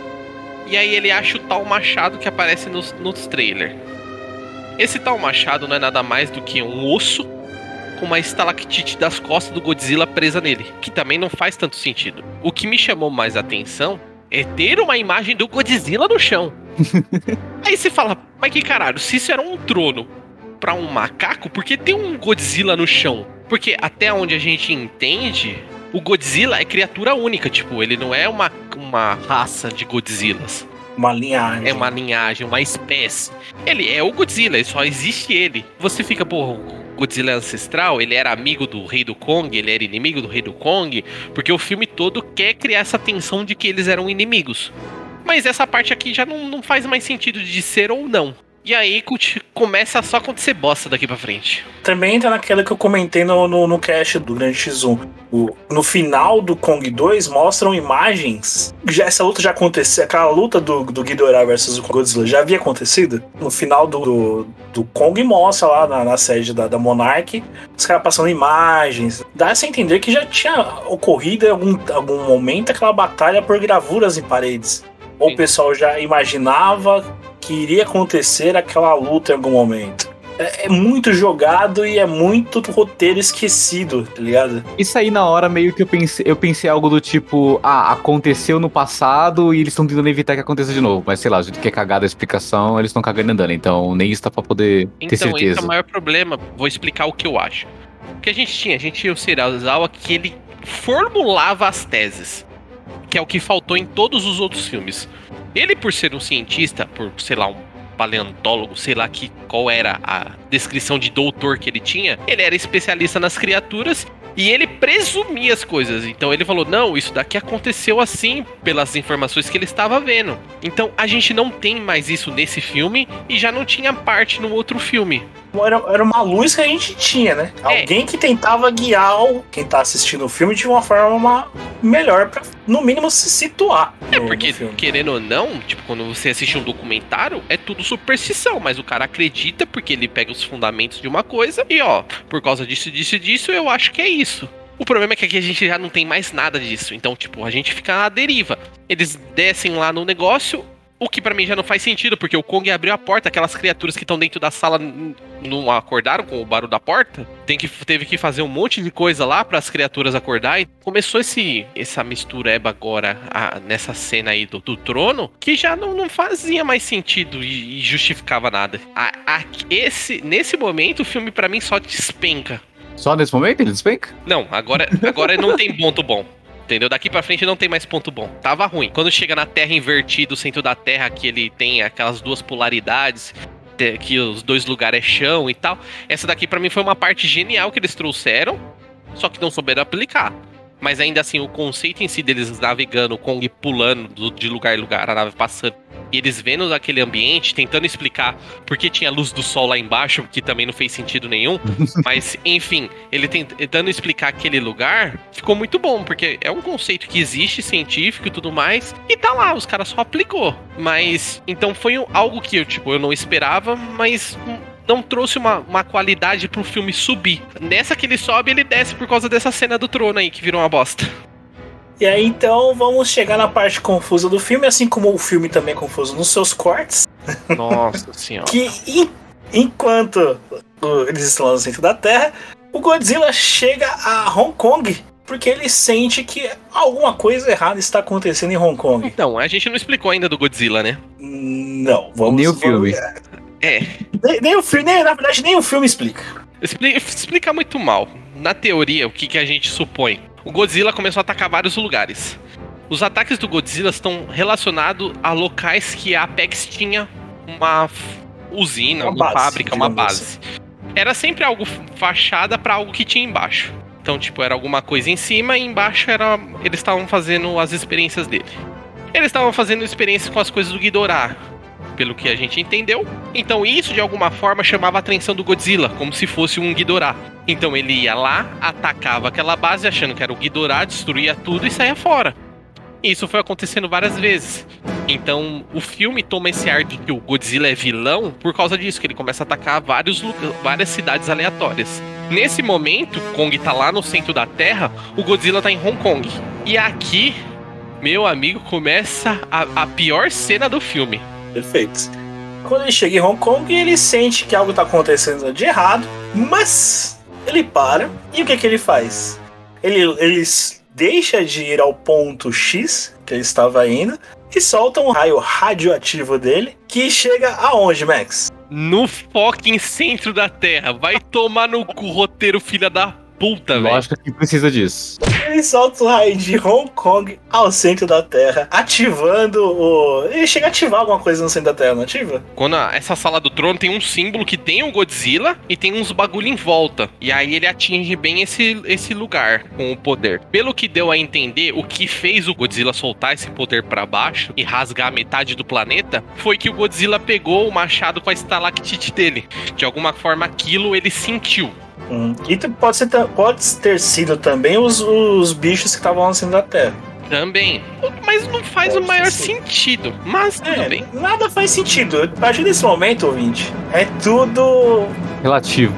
e aí ele acha o tal machado que aparece nos, nos trailers. Esse tal machado não é nada mais do que um osso com uma estalactite das costas do Godzilla presa nele, que também não faz tanto sentido. O que me chamou mais atenção é ter uma imagem do Godzilla no chão. Aí você fala, mas que caralho, se isso era um trono pra um macaco, por que tem um Godzilla no chão? Porque até onde a gente entende, o Godzilla é criatura única, tipo, ele não é uma, uma raça de Godzillas. Uma linhagem. É uma linhagem, uma espécie. Ele é o Godzilla, só existe ele. Você fica, porra, Godzilla ancestral, ele era amigo do rei do Kong, ele era inimigo do rei do Kong, porque o filme todo quer criar essa tensão de que eles eram inimigos. Mas essa parte aqui já não, não faz mais sentido de ser ou não. E aí começa só a acontecer bosta daqui pra frente. Também entra naquela que eu comentei no, no, no cast do Grande X1. O- no final do Kong 2 mostram imagens. Já, essa luta já aconteceu. Aquela luta do, do Ghidorah versus o Godzilla já havia acontecido. No final do, do, do Kong mostra lá na, na sede da, da Monarch os caras passando imagens. Dá-se a entender que já tinha ocorrido em algum, algum momento aquela batalha por gravuras em paredes. Ou o pessoal já imaginava que iria acontecer aquela luta em algum momento. É, é muito jogado e é muito roteiro esquecido, tá ligado? Isso aí na hora meio que eu pensei, eu pensei algo do tipo, ah, aconteceu no passado e eles estão tentando evitar que aconteça de novo. Mas sei lá, a gente quer cagar da explicação, eles estão cagando e andando. Então nem isso tá pra poder ter Então, esse é certeza. o maior problema. Vou explicar o que eu acho. O que a gente tinha? A gente tinha o Serizawa que ele formulava as teses. Que é o que faltou em todos os outros filmes. Ele, por ser um cientista, por, sei lá, um paleontólogo, sei lá que, qual era a descrição de doutor que ele tinha, ele era especialista nas criaturas e ele presumia as coisas. Então ele falou: não, isso daqui aconteceu assim, pelas informações que ele estava vendo. Então a gente não tem mais isso nesse filme e já não tinha parte no outro filme. Era, era uma luz que a gente tinha, né? É. Alguém que tentava guiar o, quem tá assistindo o filme de uma forma melhor pra, no mínimo, se situar. É porque, querendo ou não, tipo, quando você assiste um documentário, é tudo superstição, mas o cara acredita porque ele pega os fundamentos de uma coisa e, ó, por causa disso, disso e disso, eu acho que é isso. O problema é que aqui a gente já não tem mais nada disso. Então, tipo, a gente fica à deriva. Eles descem lá no negócio, o que pra mim já não faz sentido, porque o Kong abriu a porta, aquelas criaturas que estão dentro da sala não acordaram com o barulho da porta. Tem que, teve que fazer um monte de coisa lá para as criaturas acordar. E começou esse, essa mistureba agora a- nessa cena aí do, do trono, que já não, não fazia mais sentido e, e justificava nada. A- a- esse, nesse momento, o filme pra mim só despenca. Só nesse momento ele despenca? Não, agora, agora não tem ponto bom. Entendeu? Daqui pra frente não tem mais ponto bom. Tava ruim. Quando chega na Terra invertida, o centro da Terra, que ele tem aquelas duas polaridades, que os dois lugares é chão e tal. Essa daqui pra mim foi uma parte genial que eles trouxeram, só que não souberam aplicar. Mas ainda assim, o conceito em si deles navegando, o Kong pulando do- de lugar em lugar, a nave passando, e eles vendo aquele ambiente, tentando explicar por que tinha luz do sol lá embaixo, que também não fez sentido nenhum. Mas, enfim, ele tent- tentando explicar aquele lugar, ficou muito bom, porque é um conceito que existe, científico e tudo mais, e tá lá, os caras só aplicou. Mas, então foi algo que eu, tipo, eu não esperava, mas não trouxe uma, uma qualidade pro filme subir. Nessa que ele sobe, ele desce por causa dessa cena do trono aí, que virou uma bosta. E aí então vamos chegar na parte confusa do filme, assim como o filme também é confuso nos seus cortes. Nossa senhora. Que en- enquanto eles estão lá no centro da Terra, o Godzilla chega a Hong Kong porque ele sente que alguma coisa errada está acontecendo em Hong Kong. Então, a gente não explicou ainda do Godzilla, né? Não, vamos. Nem o vamos- filme. É, Nem, nem o filme, nem, na verdade, nem o filme explica. Expli- explica muito mal. Na teoria, o que, que a gente supõe? O Godzilla começou a atacar vários lugares. Os ataques do Godzilla estão relacionados a locais que a Apex tinha uma usina, Uma base, fábrica, uma base. Era sempre algo fachada para algo que tinha embaixo. Então, tipo, era alguma coisa em cima e embaixo era eles estavam fazendo as experiências dele. Eles estavam fazendo experiências com as coisas do Ghidorah, pelo que a gente entendeu. Então isso de alguma forma chamava a atenção do Godzilla, como se fosse um Ghidorah. Então ele ia lá, atacava aquela base achando que era o Ghidorah, destruía tudo e saía fora. E Isso foi acontecendo várias vezes. Então o filme toma esse ar de que o Godzilla é vilão por causa disso, que ele começa a atacar vários, várias cidades aleatórias. Nesse momento, Kong tá lá no centro da Terra, o Godzilla tá em Hong Kong. E aqui, meu amigo, começa a, a pior cena do filme. Perfeito. Quando ele chega em Hong Kong, ele sente que algo está acontecendo de errado, mas ele para e o que, que ele faz? Ele, ele deixa de ir ao ponto X que ele estava indo e solta um raio radioativo dele que chega aonde, Max? No fucking centro da Terra. Vai tomar no cu, roteiro, filha da puta, velho. Lógico que precisa disso. Ele solta o raio de Hong Kong ao centro da Terra, ativando o. Ele chega a ativar alguma coisa no centro da Terra, não ativa? Quando a- essa sala do trono tem um símbolo que tem o Godzilla e tem uns bagulho em volta. E aí ele atinge bem esse, esse lugar com o poder. Pelo que deu a entender, o que fez o Godzilla soltar esse poder pra baixo e rasgar metade do planeta foi que o Godzilla pegou o machado com a estalactite dele. De alguma forma aquilo ele sentiu. Hum. E pode, ser, pode ter sido também os, os bichos que estavam centro da Terra. Também. Mas não faz Pode o maior ser. sentido. Mas tudo É, bem. nada faz sentido. A partir desse momento, ouvinte, é tudo. Relativo.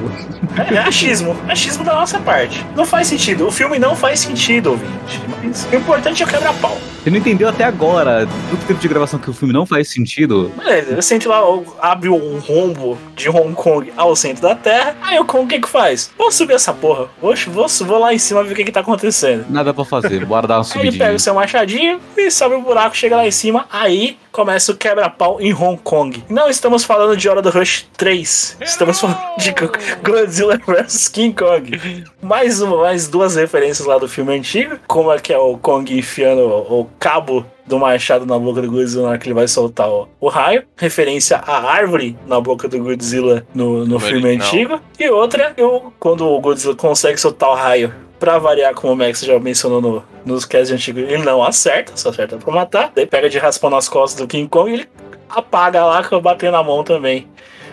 É, é achismo. É achismo da nossa parte. Não faz sentido. O filme não faz sentido, ouvinte. Mas o importante é o quebra-pau. Você não entendeu até agora, muito tempo de gravação que o filme não faz sentido. Beleza, ele sente lá, abre um rombo de Hong Kong ao centro da Terra. Aí o Kong o que que faz? Vou subir essa porra. Oxe, vou, vou lá em cima ver o que que tá acontecendo. Nada pra fazer, bora dar uma Aí ele pega subidinha. Seu machadinho e sobe o buraco, chega lá em cima. Aí começa o quebra-pau em Hong Kong. Não estamos falando de Hora do Rush 3. Estamos falando de Go- Godzilla vs King Kong. Mais, uma, mais duas referências lá do filme antigo. Como é que é o Kong enfiando o cabo do machado na boca do Godzilla na hora que ele vai soltar o, o raio. Referência à árvore na boca do Godzilla no, no filme original. antigo. E outra, eu, quando o Godzilla consegue soltar o raio. Pra variar, como o Max já mencionou no, nos casts antigos, ele não acerta, só acerta pra matar. Daí pega de raspão nas costas do King Kong e ele apaga lá que eu bater na mão também.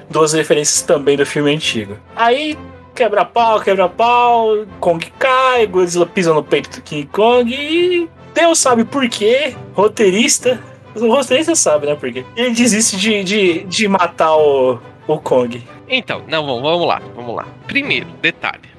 Duas referências também do filme antigo. Aí quebra pau, quebra pau, Kong cai, Godzilla pisa no peito do King Kong e Deus sabe por quê, roteirista, o roteirista sabe, né, por quê. Ele desiste de, de, de matar o, o Kong. Então, não, vamos, lá, vamos lá. Primeiro, detalhe.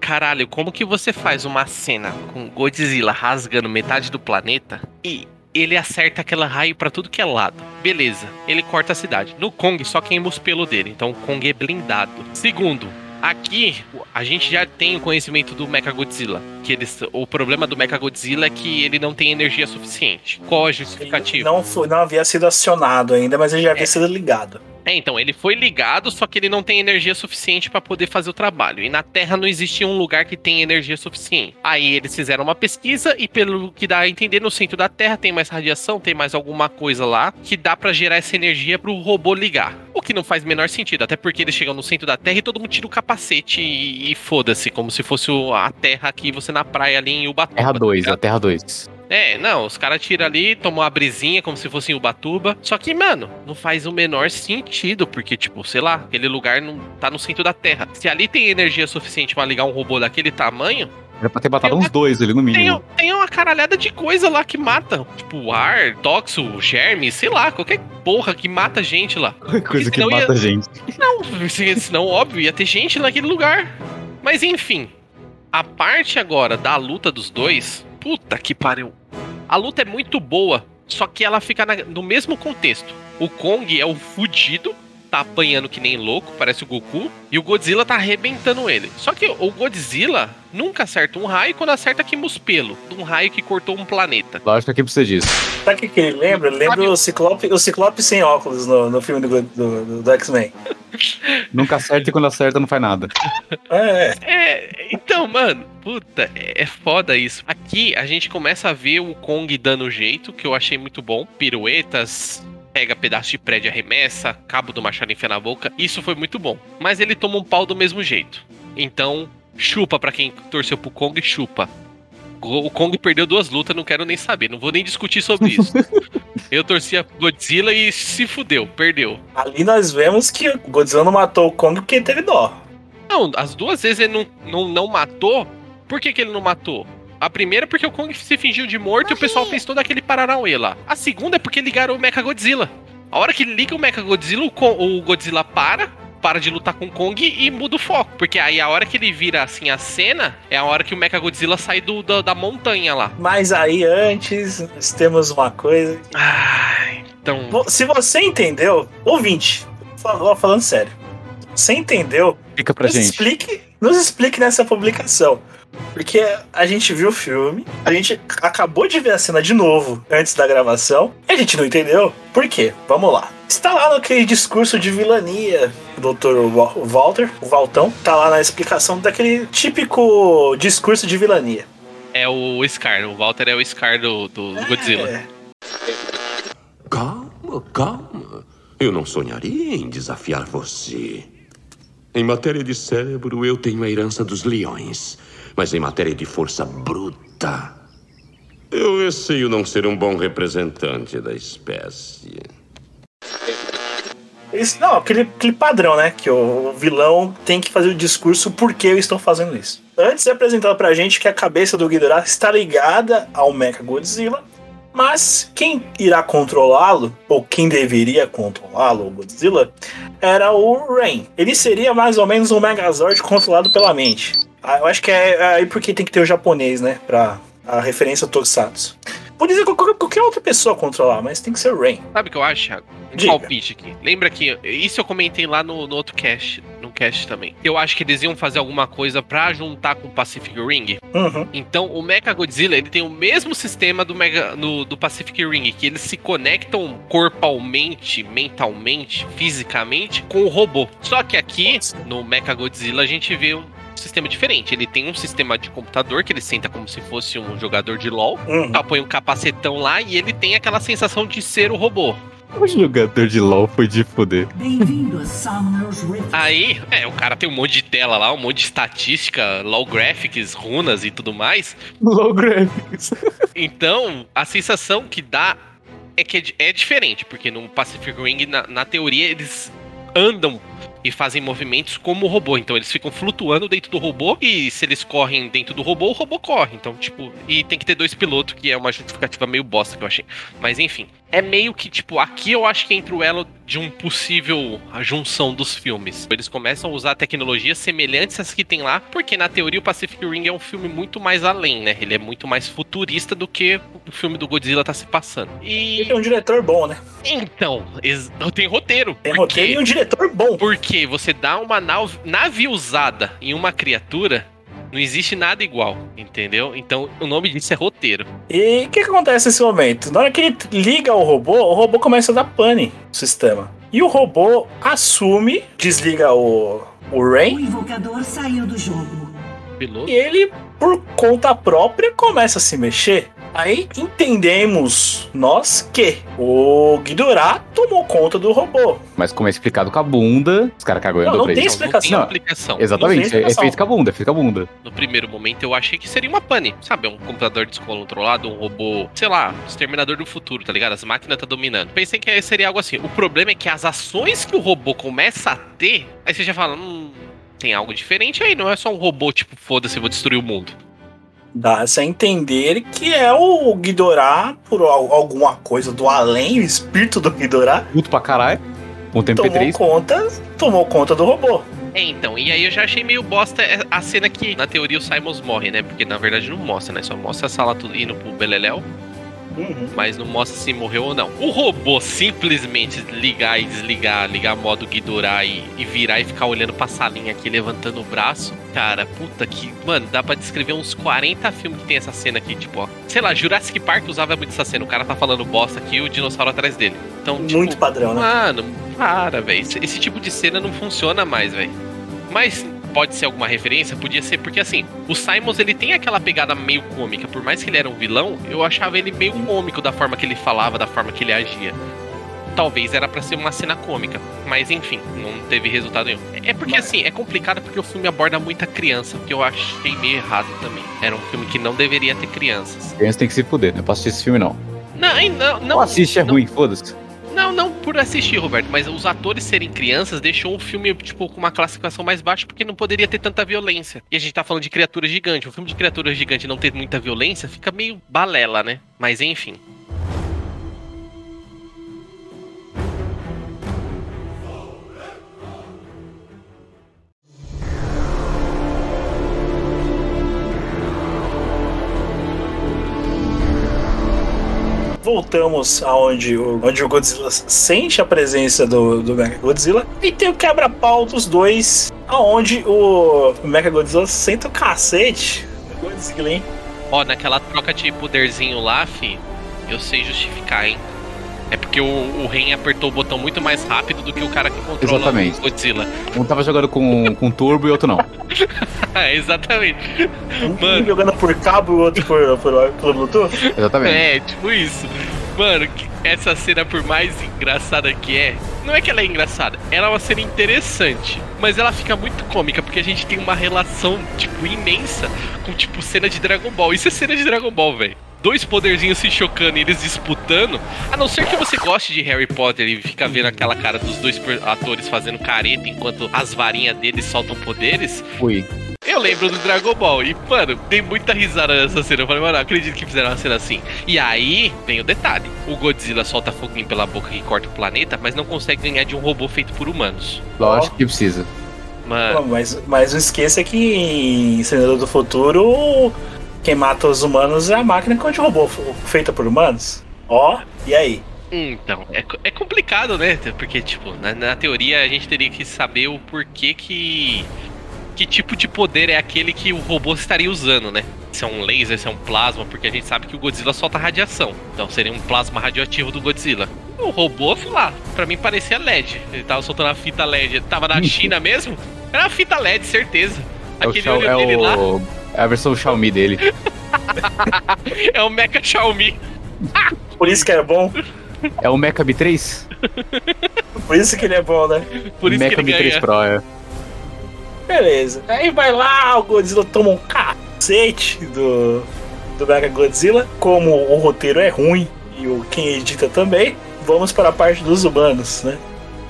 Caralho, como que você faz uma cena com Godzilla rasgando metade do planeta e ele acerta aquela raio pra tudo que é lado? Beleza, ele corta a cidade. No Kong só queima os pelos dele, então o Kong é blindado. Segundo, aqui a gente já tem o conhecimento do Mechagodzilla, que eles, o problema do Mechagodzilla é que ele não tem energia suficiente. Qual a justificativa? Não, foi, não havia sido acionado ainda, mas ele já havia sido ligado. É, então, ele foi ligado, só que ele não tem energia suficiente pra poder fazer o trabalho. E na Terra não existia um lugar que tem energia suficiente. Aí eles fizeram uma pesquisa e pelo que dá a entender, no centro da Terra tem mais radiação, tem mais alguma coisa lá que dá pra gerar essa energia pro robô ligar. O que não faz o menor sentido, até porque eles chegam no centro da Terra e todo mundo tira o capacete e, e foda-se, como se fosse a Terra aqui, você na praia ali em Ubatuba. Terra tá 2, ligado? a Terra 2. É, não, os caras tiram ali, tomam uma brisinha como se fosse em Ubatuba. Só que, mano, não faz o menor sentido, porque, tipo, sei lá, aquele lugar não tá no centro da Terra. Se ali tem energia suficiente pra ligar um robô daquele tamanho, Era pra ter matado Tem uma- uns dois ali no tem, mínimo. tem uma caralhada de coisa lá que mata. Tipo, ar, tóxico, germe, sei lá, qualquer porra que mata gente lá. Coisa que ia- mata a gente. Não, se- senão, óbvio, ia ter gente naquele lugar. Mas enfim, a parte agora da luta dos dois, puta que pariu. A luta é muito boa, só que ela fica na- no mesmo contexto. O Kong é o fudido, tá apanhando que nem louco, parece o Goku, e o Godzilla tá arrebentando ele. Só que o Godzilla nunca acerta um raio quando acerta queima os pelos, um raio que cortou um planeta. Lógico que aqui precisa disso. Sabe o que, que ele lembra? Ele lembra Sabe- o Ciclope, o Ciclope sem óculos no, no filme do, do, do- do X-Men. Nunca acerta e quando acerta não faz nada. É, É, então, mano, puta, é é foda isso. Aqui a gente começa a ver o Kong dando jeito, que eu achei muito bom. Piruetas, pega pedaço de prédio e arremessa, cabo do machado enfia na boca. Isso foi muito bom. Mas ele toma um pau do mesmo jeito. Então, chupa pra quem torceu pro Kong, chupa. O Kong perdeu duas lutas, não quero nem saber, não vou nem discutir sobre isso. Eu torci a Godzilla e se fudeu, perdeu. ali nós vemos que o Godzilla não matou o Kong porque ele teve dó. Não, as duas vezes ele não, não, não matou. Por que, que ele não matou? A primeira é porque o Kong se fingiu de morto e o pessoal fez todo aquele paranauê lá. A segunda é porque ligaram o Mechagodzilla. A hora que ele liga o Mechagodzilla, o, Kon- o Godzilla para, para de lutar com o Kong e muda o foco. Porque aí a hora que ele vira assim a cena, é a hora que o Mechagodzilla sai do, da, da montanha lá. Mas aí antes, nós temos uma coisa. Ai, então. Se você entendeu, ouvinte, fal- falando sério, você entendeu, Fica pra gente. explique, nos explique nessa publicação. Porque a gente viu o filme, a gente acabou de ver a cena de novo antes da gravação, e a gente não entendeu. Por quê? Vamos lá. Está lá naquele discurso de vilania do Dr. Wa- Walter, o Valtão, tá lá na explicação daquele típico discurso de vilania. É o Scar, o Walter é o Scar do, do Godzilla. É, Calma, calma. Eu não sonharia em desafiar você. Em matéria de cérebro, eu tenho a herança dos leões. Mas em matéria de força bruta, eu receio não ser um bom representante da espécie. Esse, não, aquele, aquele padrão, né? Que o vilão tem que fazer o discurso por que eu estou fazendo isso. Antes é apresentado pra gente que a cabeça do Ghidorah está ligada ao Mecha Godzilla, mas quem irá controlá-lo, ou quem deveria controlá-lo, o Godzilla, era o Rain. Ele seria mais ou menos um Megazord controlado pela mente. Ah, Eu acho que é é aí porque tem que ter o japonês, né? Pra a referência Tokusatsu. Podia ser qualquer, qualquer outra pessoa controlar, mas tem que ser o Rain. Sabe o que eu acho, Thiago? Um Diga. palpite aqui. Lembra que. Isso eu comentei lá no, no outro cast. No cast também. Eu acho que eles iam fazer alguma coisa pra juntar com o Pacific Ring. Uhum. Então o Mecha Godzilla ele tem o mesmo sistema do, Mega, no- do Pacific Ring, que eles se conectam corpalmente, mentalmente, fisicamente com o robô. Só que aqui, no Mecha Godzilla, a gente vê sistema diferente. Ele tem um sistema de computador que ele senta como se fosse um jogador de LoL. Uhum. Põe um capacetão lá e ele tem aquela sensação de ser o robô. O jogador de LOL foi de foder. Bem-vindo a Summoner's Rift. Aí, é, o cara tem um monte de tela lá, um monte de estatística, low graphics, runas e tudo mais. LOL Graphics. Então, a sensação que dá é que é é diferente, porque no Pacific Ring, na, na teoria, eles andam e fazem movimentos como o robô. Então, eles ficam flutuando dentro do robô e se eles correm dentro do robô, o robô corre. Então, tipo, e tem que ter dois pilotos, que é uma justificativa meio bosta que eu achei. Mas, enfim, é meio que, tipo, aqui eu acho que entra o elo de um possível a junção dos filmes. Eles começam a usar tecnologias semelhantes às que tem lá, porque na teoria o Pacific Ring é um filme muito mais além, né? Ele é muito mais futurista do que o filme do Godzilla tá se passando. E E tem um diretor bom, né? então, tem roteiro. Tem porque- roteiro e um diretor bom. Porque você dá uma nave, nave usada em uma criatura, não existe nada igual, entendeu? Então o nome disso é roteiro. E o que, que acontece nesse momento? Na hora que ele liga o robô, o robô começa a dar pane no sistema. E o robô assume, desliga o, o O Rain, invocador saiu do jogo. Piloto. e ele, por conta própria, começa a se mexer. Aí entendemos nós que o Ghidorah tomou conta do robô. Mas como é explicado com a bunda, os caras cagam e Não, andou não tem ele. Não, explicação. tem explicação. Exatamente, Não tem é, é explicação. feito com a bunda, é feito com a bunda. No primeiro momento eu achei que seria uma pane. Sabe, um computador descontrolado, um robô, sei lá, exterminador do futuro, tá ligado? As máquinas tá dominando. Pensei que seria algo assim. O problema é que as ações que o robô começa a ter, aí você já fala, hum, tem algo diferente aí, não é só um robô, tipo, foda-se, vou destruir o mundo. Dá-se a entender que é o Ghidorah, por al- alguma coisa do além, o espírito do Ghidorah, Puto pra caralho. Um tomou MP3. conta, tomou conta do robô. É, então, e aí eu já achei meio bosta a cena que, na teoria, o Simons morre, né? Porque na verdade não mostra, né? Só mostra a sala tudo indo pro Beleléu, Uhum. mas não mostra se morreu ou não. O robô simplesmente ligar e desligar, ligar modo Ghidorah e, e virar e ficar olhando pra salinha aqui, levantando o braço. Cara, puta que. Mano, dá pra descrever uns 40 filmes que tem essa cena aqui, tipo, ó. Sei lá, Jurassic Park usava muito essa cena. O cara tá falando bosta aqui e o dinossauro atrás dele. Então, tipo, Muito padrão, né? Mano, para, velho. Esse, esse tipo de cena não funciona mais, velho. Mas pode ser alguma referência? Podia ser, porque assim, o Simons ele tem aquela pegada meio cômica. Por mais que ele era um vilão, eu achava ele meio cômico da forma que ele falava, da forma que ele agia. Talvez era pra ser uma cena cômica, mas enfim, não teve resultado nenhum. É porque assim, é complicado porque o filme aborda muita criança, que eu achei meio errado também. Era um filme que não deveria ter crianças. Criança tem que se fuder, não é pra assistir esse filme não. Não, não, não. Não assiste, é não, ruim, foda-se. Não, não por assistir, Roberto, mas os atores serem crianças deixou o filme, tipo, com uma classificação mais baixa porque não poderia ter tanta violência. E a gente tá falando de criatura gigante. Um filme de criatura gigante não ter muita violência fica meio balela, né? Mas enfim. Voltamos aonde o, onde o Godzilla sente a presença do, do Mecha Godzilla e tem o quebra-pau dos dois, aonde o Mecha Godzilla senta o cacete do Godzilla, hein? Ó, naquela troca de poderzinho lá, fi, eu sei justificar, hein? É porque o, o Ren apertou o botão muito mais rápido do que o cara que controla Exatamente. o Godzilla. Um tava jogando com, com turbo e outro não. É, exatamente. Um Mano. jogando por cabo e o outro por, por, pelo Bluetooth. Exatamente. É, tipo isso. Mano, essa cena, por mais engraçada que é, não é que ela é engraçada, ela é uma cena interessante. Mas ela fica muito cômica, porque a gente tem uma relação, tipo, imensa com, tipo, cena de Dragon Ball. Isso é cena de Dragon Ball, velho. Dois poderzinhos se chocando e eles disputando. A não ser que você goste de Harry Potter e fica vendo aquela cara dos dois atores fazendo careta enquanto as varinhas deles soltam poderes. Fui. Eu lembro do Dragon Ball e, mano, dei muita risada nessa cena. Eu falei, mano, acredito que fizeram uma cena assim. E aí vem o detalhe: o Godzilla solta foguinho pela boca que corta o planeta, mas não consegue ganhar de um robô feito por humanos. Lógico que precisa. Mano, Pô, Mas, mas não esqueça que em Senador do Futuro, quem mata os humanos é a máquina que é de robô feita por humanos. Ó, e aí? então, é, é complicado, né? Porque, tipo, na, na teoria a gente teria que saber o porquê que. Que tipo de poder é aquele que o robô estaria usando, né? Se é um laser, se é um plasma, porque a gente sabe que o Godzilla solta radiação. Então seria um plasma radioativo do Godzilla. O robô, sei lá, pra mim parecia LED. Ele tava soltando a fita LED. Ele tava na China mesmo? Era a fita LED, certeza. É, Aquele é lá o- é a versão Xiaomi dele. é o Mecha Xiaomi. Por isso que é bom. É o Mecha B3? Por isso que ele é bom, né? Por isso Mecha que ele B3 ganha. Pro, é. Beleza. Aí vai lá, o Godzilla toma um cacete do, do Mega Godzilla. Como o roteiro é ruim e o quem edita também, vamos para a parte dos humanos, né?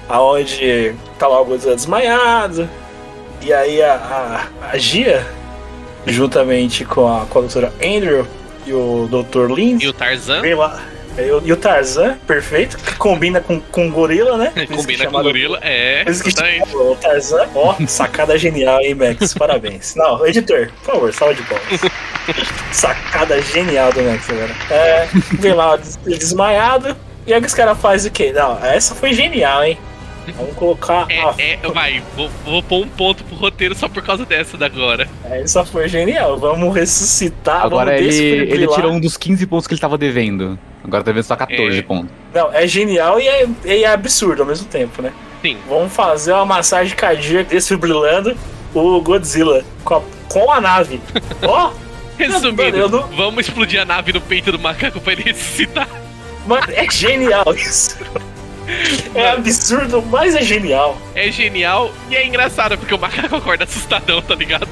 Aonde tá lá o Godzilla desmaiado. E aí a, a, a Gia, juntamente com a, com a doutora Andrew e o Dr. Lin, E o Tarzan vem lá. E o, e o Tarzan, perfeito, que combina com, com o gorila, né? Combina com gorila. É, exatamente. o Tarzan. Ó, sacada genial, hein, Max? Parabéns. Não, editor, por favor, salve de palmas. Sacada genial do Max agora. É, vem lá des- desmaiado. E aí os caras fazem o quê? Não, essa foi genial, hein? Vamos colocar. a- É, é, vai, vou, vou pôr um ponto pro roteiro só por causa dessa da agora. Essa foi genial. Vamos ressuscitar. Agora vamos ele, ele tirou um dos 15 pontos que ele tava devendo. Agora tá devendo só 14 É. pontos. Não, é genial e é, e é absurdo ao mesmo tempo, né? Sim. Vamos fazer uma massagem cardíaca desfibrilando o Godzilla com a, com a nave. Ó, Resumindo, Mano, eu não- vamos explodir a nave no peito do macaco pra ele ressuscitar. mano, é genial isso. É absurdo, mas é genial. É genial e é engraçado, porque o macaco acorda assustadão, tá ligado?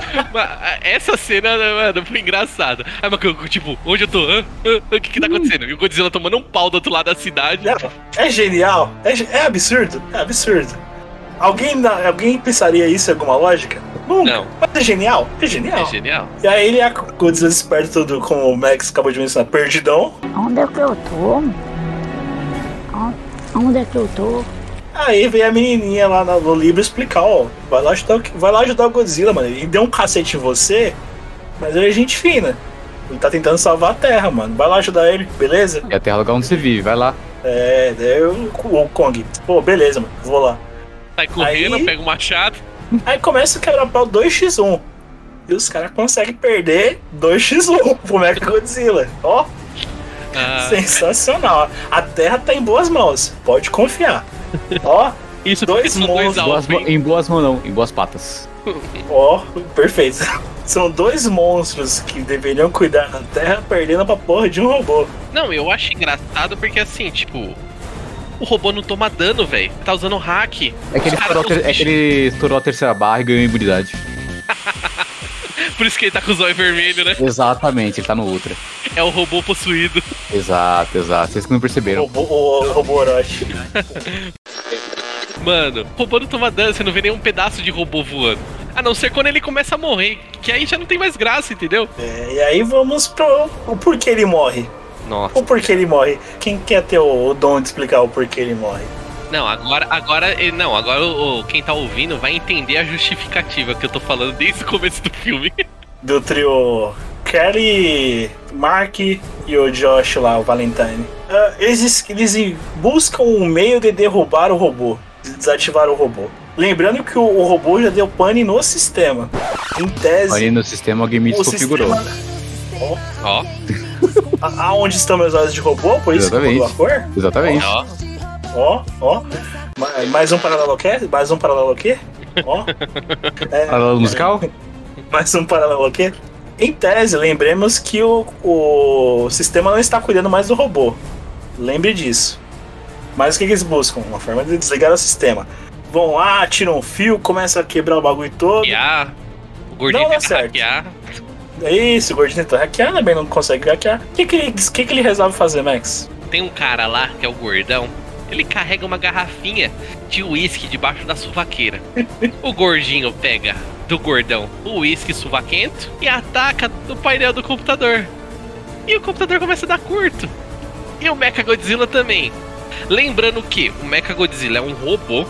Essa cena, mano, foi engraçada. Aí o macaco, tipo, onde eu tô? Hã? Hã? O que que tá acontecendo? E o Godzilla tomando um pau do outro lado da cidade. Não, é genial. É, é absurdo. É absurdo. Alguém, alguém pensaria isso em alguma lógica? Nunca. Não. Mas é genial. É genial. É genial. E aí ele, o Godzilla desperta tudo, como o Max acabou de mencionar, perdidão. Onde é que eu tô? Onde é que eu tô? Aí vem a menininha lá no, livro explicar, ó, vai lá ajudar, o- vai lá ajudar o Godzilla, mano. Ele deu um cacete em você, mas ele é gente fina. Ele tá tentando salvar a Terra, mano. Vai lá ajudar ele, beleza? E a terra é o lugar onde você vive, vai lá. É, daí o, o Kong. Pô, beleza, mano. Vou lá. Sai correndo, Aí- pega o machado. Aí começa o quebra-pau 2x1. E os caras conseguem perder 2x1 pro Mega Godzilla. Ó, Ah, sensacional. A Terra tá em boas mãos. Pode confiar. Ó, isso dois monstros, Boas em boas mãos não, em boas patas. ó, perfeito. São dois monstros que deveriam cuidar da Terra perdendo pra porra de um robô. Não, eu acho engraçado porque assim, tipo. O robô não toma dano, velho. Tá usando hack. É que, ele estourou, ter- é que ele estourou a terceira barra e ganhou imunidade. Por isso que ele tá com o zóio vermelho, né? Exatamente, ele tá no Ultra. É o robô possuído. Exato, exato. Vocês que não O perceberam. robô, o, o robô Orochi. Mano, o robô não toma dano, você não vê nenhum pedaço de robô voando. A não ser quando ele começa a morrer, que aí já não tem mais graça, entendeu? É, e aí vamos pro o porquê ele morre. Nossa. O porquê ele morre. Quem quer ter o, o dom de explicar o porquê ele morre? Não, agora, agora, não, agora o, quem tá ouvindo vai entender a justificativa que eu tô falando desde o começo do filme. do trio Kelly, Mark e o Josh lá, o Valentine. Ah, eles, eles buscam um meio de derrubar o robô, de desativar o robô. Lembrando que o, o robô já deu pane no sistema. Em tese, Ali no sistema alguém me desconfigurou. sistema. Ó, A- Aonde estão meus olhos de robô? Por isso que Exatamente. mudou a cor? Exatamente. ó. Ó, ó. Ma- Mais um paralelo quê? Mais um paralelo quê? Ó. É, Paralelo musical? Mais um paralelo quê? Em tese, lembremos que o, o sistema não está cuidando mais do robô. Lembre disso. Mas o que, que eles buscam? Uma forma de desligar o sistema. Vão lá, tiram um fio, começam a quebrar o bagulho todo. Hackear. O gordinho Não dá certo. hackear. É isso, o gordinho tenta hackear, também não consegue hackear. O que, que, que, que ele resolve fazer, Max? Tem um cara lá, que é o gordão. Ele carrega uma garrafinha de uísque debaixo da suvaqueira. o gordinho pega do gordão o uísque suvaquento e ataca no painel do computador. E o computador começa a dar curto. E o Mecha Godzilla também. Lembrando que o Mecha Godzilla é um robô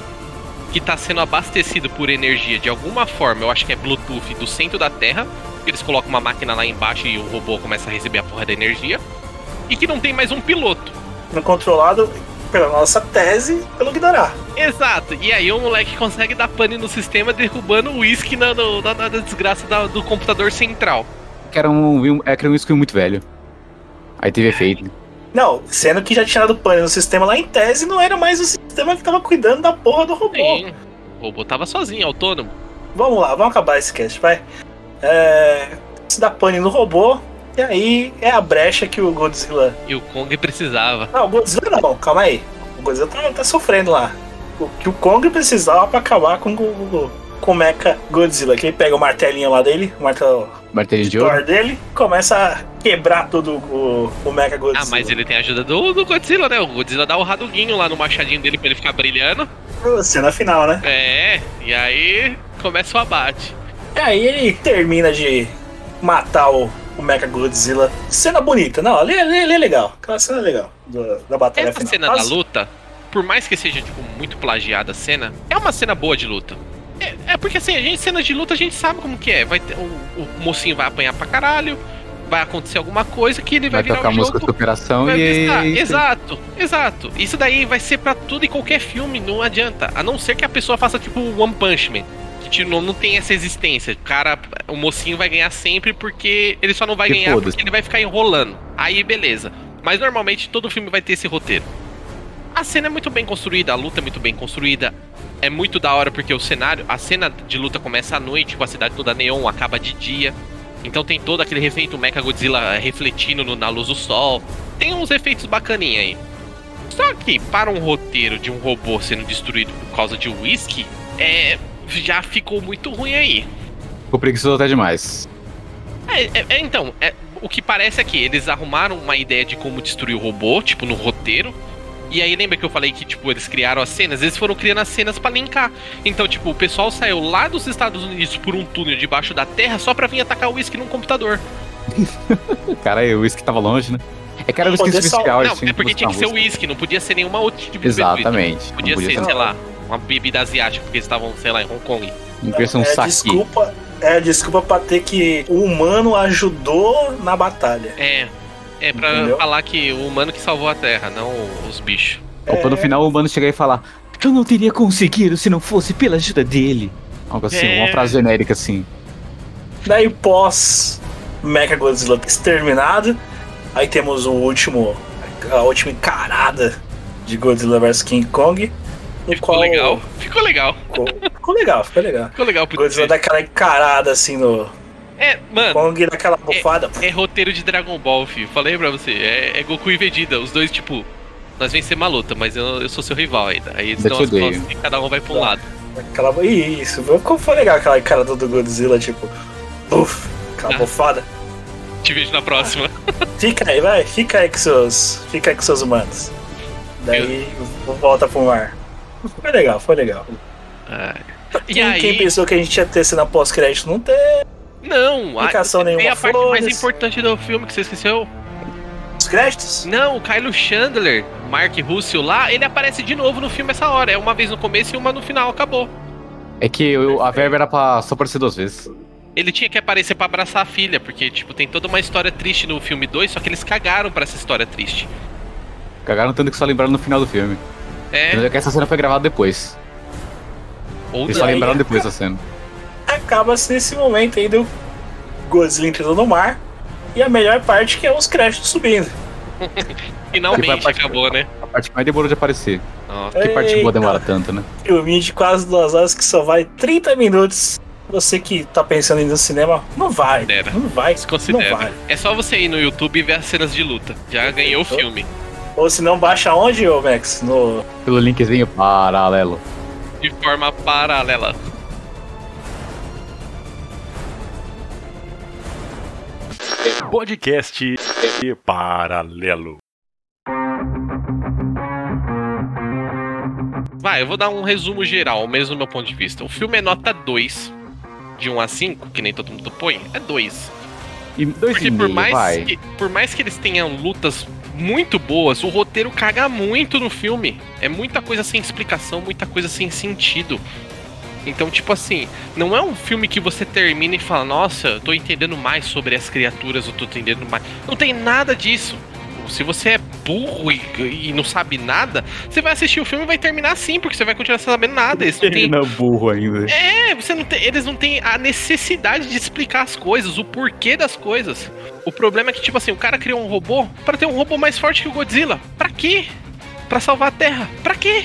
que está sendo abastecido por energia de alguma forma, eu acho que é Bluetooth, do centro da Terra. Eles colocam uma máquina lá embaixo e o robô começa a receber a porra da energia. E que não tem mais um piloto. No controlado pela nossa tese, pelo Guidará. Exato, e aí o moleque consegue dar pane no sistema derrubando o uísque na, na, na desgraça da- do computador central. Que era um, é era um whisky muito velho. Aí teve efeito. Não, sendo que já tinha dado pane no sistema lá em tese, não era mais o sistema que tava cuidando da porra do robô. Sim, o robô tava sozinho, autônomo. Vamos lá, vamos acabar esse cast, vai. É, se dá pane no robô, e aí é a brecha que o Godzilla. E o Kong precisava. Não, o Godzilla não, calma aí. O Godzilla tá, tá sofrendo lá. O que o Kong precisava pra acabar com o, com o Mecha Godzilla. Que ele pega o martelinho lá dele, o martelo Martelinho de Thor ouro. dele, começa a quebrar tudo o, o Mecha Godzilla. Ah, mas ele tem a ajuda do, do Godzilla, né? O Godzilla dá o raduguinho lá no machadinho dele pra ele ficar brilhando. Cena final, né? É, e aí começa o abate. E aí ele termina de matar o, o Mecha Godzilla. Cena bonita, não, ali, ali, ali é legal. Aquela cena é legal do- da batalha Essa final. cena da luta, por mais que seja, tipo, muito plagiada a cena, é uma cena boa de luta. É, é porque assim, a gente, cenas de luta a gente sabe como que é. Vai ter, o, o mocinho vai apanhar pra caralho, vai acontecer alguma coisa que ele vai, Vai virar tocar a música de jogo. superação Vai e. piscar. Exato, exato. Isso daí vai ser pra tudo e qualquer filme, não adianta. A não ser que a pessoa faça tipo One Punch Man. Tipo, não, tem essa existência. O cara, o mocinho vai ganhar sempre porque ele só não vai Que ganhar porque ele vai ficar enrolando. Aí beleza. Mas normalmente todo filme vai ter esse roteiro. A cena é muito bem construída, a luta é muito bem construída. É muito da hora porque o cenário, a cena de luta começa à noite, com a cidade toda neon, acaba de dia. Então tem todo aquele efeito Mecha Godzilla refletindo no- na luz do sol. Tem uns efeitos bacaninha aí. Só que para um roteiro de um robô sendo destruído por causa de whisky, é, já ficou muito ruim aí. Ficou preguiçoso até demais. É, é- é, então, é, o que parece é que eles arrumaram uma ideia de como destruir o robô, tipo, no roteiro. E aí lembra que eu falei que, tipo, eles criaram as cenas? Eles foram criando as cenas pra linkar. Então, tipo, o pessoal saiu lá dos Estados Unidos por um túnel debaixo da terra só pra vir atacar o whisky num computador. Cara, o uísque tava longe, né? É que era o uísque especial. não, é porque tinha que ser uma whisky, não podia ser nenhuma outra tipo de Exatamente. bebida. Não Podia, podia ser, ser- sei lá, uma bebida asiática, porque eles estavam, sei lá, em Hong Kong. Ser um é, saque. desculpa, é desculpa pra ter que o humano ajudou na batalha. É. É pra Entendeu? falar que o humano que salvou a Terra, não os bichos. Ou pra no É. final o humano chegar e falar: Eu não teria conseguido se não fosse pela ajuda dele. Algo assim, É. uma frase genérica assim. Daí pós Mecha Godzilla exterminado, aí temos o último, a última encarada de Godzilla vs King Kong. No Ficou qual- legal. Ficou legal. Ficou, ficou legal, ficou legal. Ficou legal Godzilla dá aquela encarada assim no É, mano, Kong, dá aquela bufada. é roteiro de Dragon Ball, filho. Falei pra você. É, é Goku e Vegeta. Os dois, tipo, nós vencemos a luta, mas eu, eu sou seu rival ainda. Aí Eu senão te as costas, cada um vai pra um lado. Aquela, isso, ficou foi legal aquela encarada do Godzilla, tipo, buf, aquela Ah. bufada. Te vejo na próxima. Fica aí, vai, fica aí com seus. Fica aí com seus humanos. Daí volta pro mar. Foi legal, foi legal. Ai. E Quem, aí, quem pensou que a gente ia ter cena pós-crédito não tem. não, a, Explicação tem nenhuma, a parte mais foda-se. importante do filme que você esqueceu. Os créditos? Não, o Kylo Chandler, Mark Russell lá, ele aparece de novo no filme essa hora. É uma vez no começo e uma no final, acabou. É que eu- a verba era pra só aparecer duas vezes. Ele tinha que aparecer pra abraçar a filha, porque, tipo, tem toda uma história triste no filme 2, só que eles cagaram pra essa história triste. Cagaram tanto que só lembraram no final do filme. É, Mas é que essa cena foi gravada depois. ou Eles só aí, lembraram depois da cena. Acaba-se nesse momento aí do Godzilla entrando no mar. E a melhor parte que é os créditos subindo. finalmente pra- acabou, né? A parte mais demorou de aparecer. Ó, Que parte boa Eita. demora tanto, né? Filminho de quase duas horas que só vai 30 minutos. Você que tá pensando em ir no cinema, não vai. Considera. Não vai. se considera. Não vai. É só você ir no YouTube e ver as cenas de luta. Já ganhou o filme. Ou se não, baixa onde, ô Max? No. Pelo linkzinho paralelo. De forma paralela. Podcast Paralelo. Vai, eu vou dar um resumo geral, mesmo do meu ponto de vista. O filme é nota 2, de 1 a 5, que nem todo mundo põe, é 2. E dois Porque e por meio, mais, vai. que, por mais que eles tenham lutas muito boas, o roteiro caga muito no filme. É muita coisa sem explicação, muita coisa sem sentido. Então, tipo assim, não é um filme que você termina e fala, nossa, eu tô entendendo mais sobre as criaturas, eu tô entendendo mais. Não tem nada disso. Se você é burro e, e não sabe nada, você vai assistir o filme e vai terminar assim, porque você vai continuar sabendo nada. Eles não Termina burro ainda. é, você não tem, eles não têm a necessidade de explicar as coisas, o porquê das coisas. O problema é que, tipo assim, o cara criou um robô pra ter um robô mais forte que o Godzilla. Pra quê? Pra salvar a Terra. Pra quê?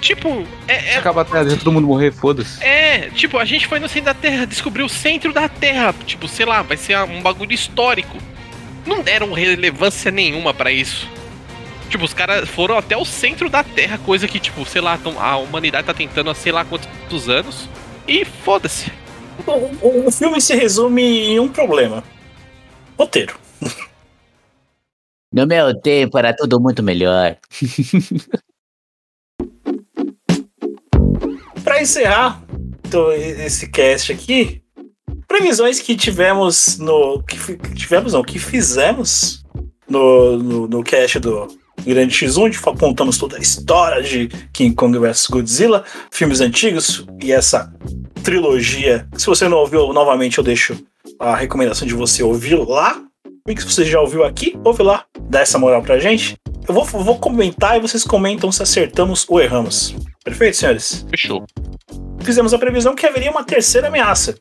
Tipo, é, é, Acaba até deixa todo mundo morrer, foda-se. é, tipo, a gente foi no centro da Terra, descobriu o centro da Terra. Tipo, sei lá, vai ser um bagulho histórico. Não deram relevância nenhuma pra isso. Tipo, os caras foram até o centro da Terra, coisa que, tipo, sei lá, tão- a humanidade tá tentando há sei lá quantos anos. E foda-se. O, o- o filme se resume em um problema: roteiro. No meu tempo era tudo muito melhor. Pra encerrar esse cast aqui, previsões que tivemos no. Que tivemos, não, que fizemos no, no, no cast do Grande X1, onde apontamos toda a história de King Kong vs Godzilla, filmes antigos e essa trilogia. Se você não ouviu novamente, eu deixo a recomendação de você ouvir lá. E se você já ouviu aqui, ouve lá, dá essa moral pra gente. Eu vou, vou comentar e vocês comentam se acertamos ou erramos. Perfeito, senhores? Fechou. fizemos a previsão que haveria uma terceira ameaça.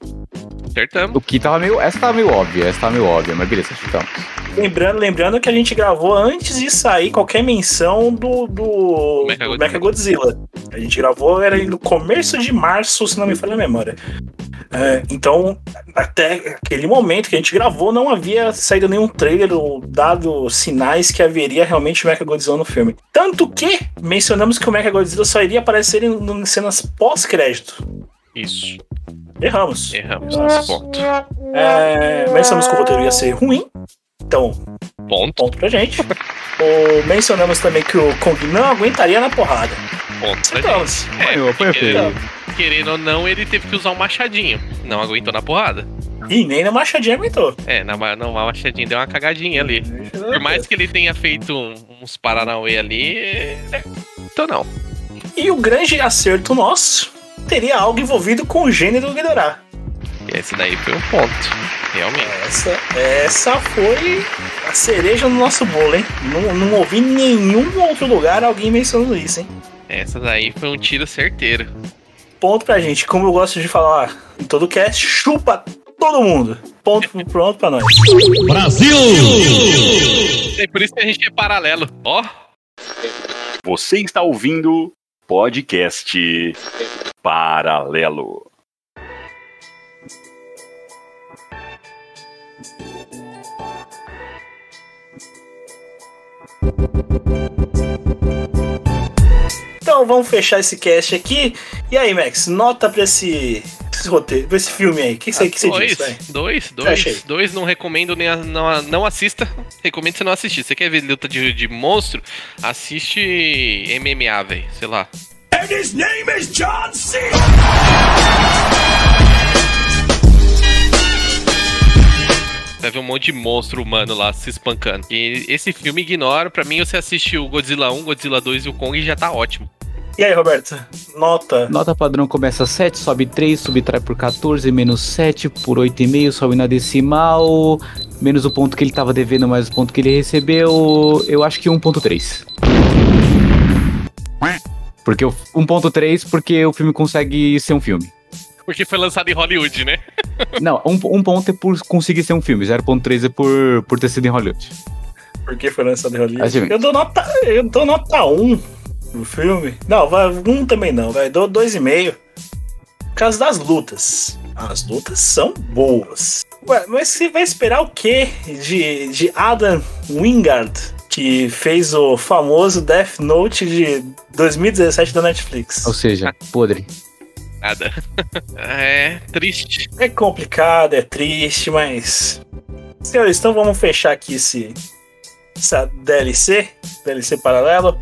Acertamos. O que tava meio. Essa tava meio óbvia, essa tava meio óbvia, mas beleza, então. Lembrando, lembrando que a gente gravou antes de sair qualquer menção do, do, Mechagodzilla. do Mechagodzilla. A gente gravou, era no começo de março, se não me falha a memória. É, então, até aquele momento que a gente gravou, não havia saído nenhum trailer ou dado sinais que haveria realmente o Mechagodzilla no filme. Tanto que mencionamos que o Mechagodzilla só iria aparecer em, em cenas pós-crédito. Isso. Erramos. Erramos nesse ponto. É, mencionamos que o roteiro ia ser ruim. Então, Ponto. ponto pra gente. O, mencionamos também que o Kong não aguentaria na porrada. Ponto pra Então, gente. Foi, foi porque, feio. Querendo ou não, ele teve que usar um machadinho. Não aguentou na porrada. E nem na machadinha aguentou. É, na, na machadinha deu uma cagadinha ali. Por mais que ele tenha feito uns Paranauê ali. é, Então não. E o grande acerto nosso teria algo envolvido com o gênero Ghidorah. Esse daí foi um ponto. Realmente. Essa, essa foi a cereja no nosso bolo, hein? Não, não ouvi em nenhum outro lugar alguém mencionando isso, hein? Essa daí foi um tiro certeiro. Ponto pra gente. Como eu gosto de falar em todo cast, chupa todo mundo. Ponto pronto pra nós. É por isso que a gente é paralelo. Ó, Você está ouvindo podcast Paralelo. Então vamos fechar esse cast aqui. E aí, Max, nota pra esse, esse roteiro, pra esse filme aí. O que você, que você dois, diz, vai? dois, dois, dois, não recomendo nem a- não, não assista. Recomendo você não assistir. Você quer ver luta de, de monstro? Assiste MMA, velho. Sei lá. Vai ver um monte de monstro humano lá se espancando. E esse filme ignora. Pra mim, você assistiu o Godzilla 1, Godzilla 2 e o Kong já tá ótimo. E aí, Roberto, nota. Nota padrão começa 7, sobe 3, subtrai por 14, menos 7 por 8,5, sobe na decimal, menos o ponto que ele tava devendo, mais o ponto que ele recebeu, eu acho que 1.3. Porque o 1.3 porque o filme consegue ser um filme. Porque foi lançado em Hollywood, né? Não, um, um ponto é por conseguir ser um filme, 0.3 é por, por ter sido em Hollywood. Porque foi lançado em Hollywood. Eu dou nota. Eu dou nota 1 no filme. Não, vai, um também não, vai. Dou 2,5. Por causa das lutas. As lutas são boas. Ué, mas você vai esperar o quê de, de Adam Wingard, que fez o famoso Death Note de 2017 da Netflix? Ou seja, podre. Nada. É triste. É complicado, é triste, mas. Senhores, então vamos fechar aqui esse, essa DLC, DLC paralelo.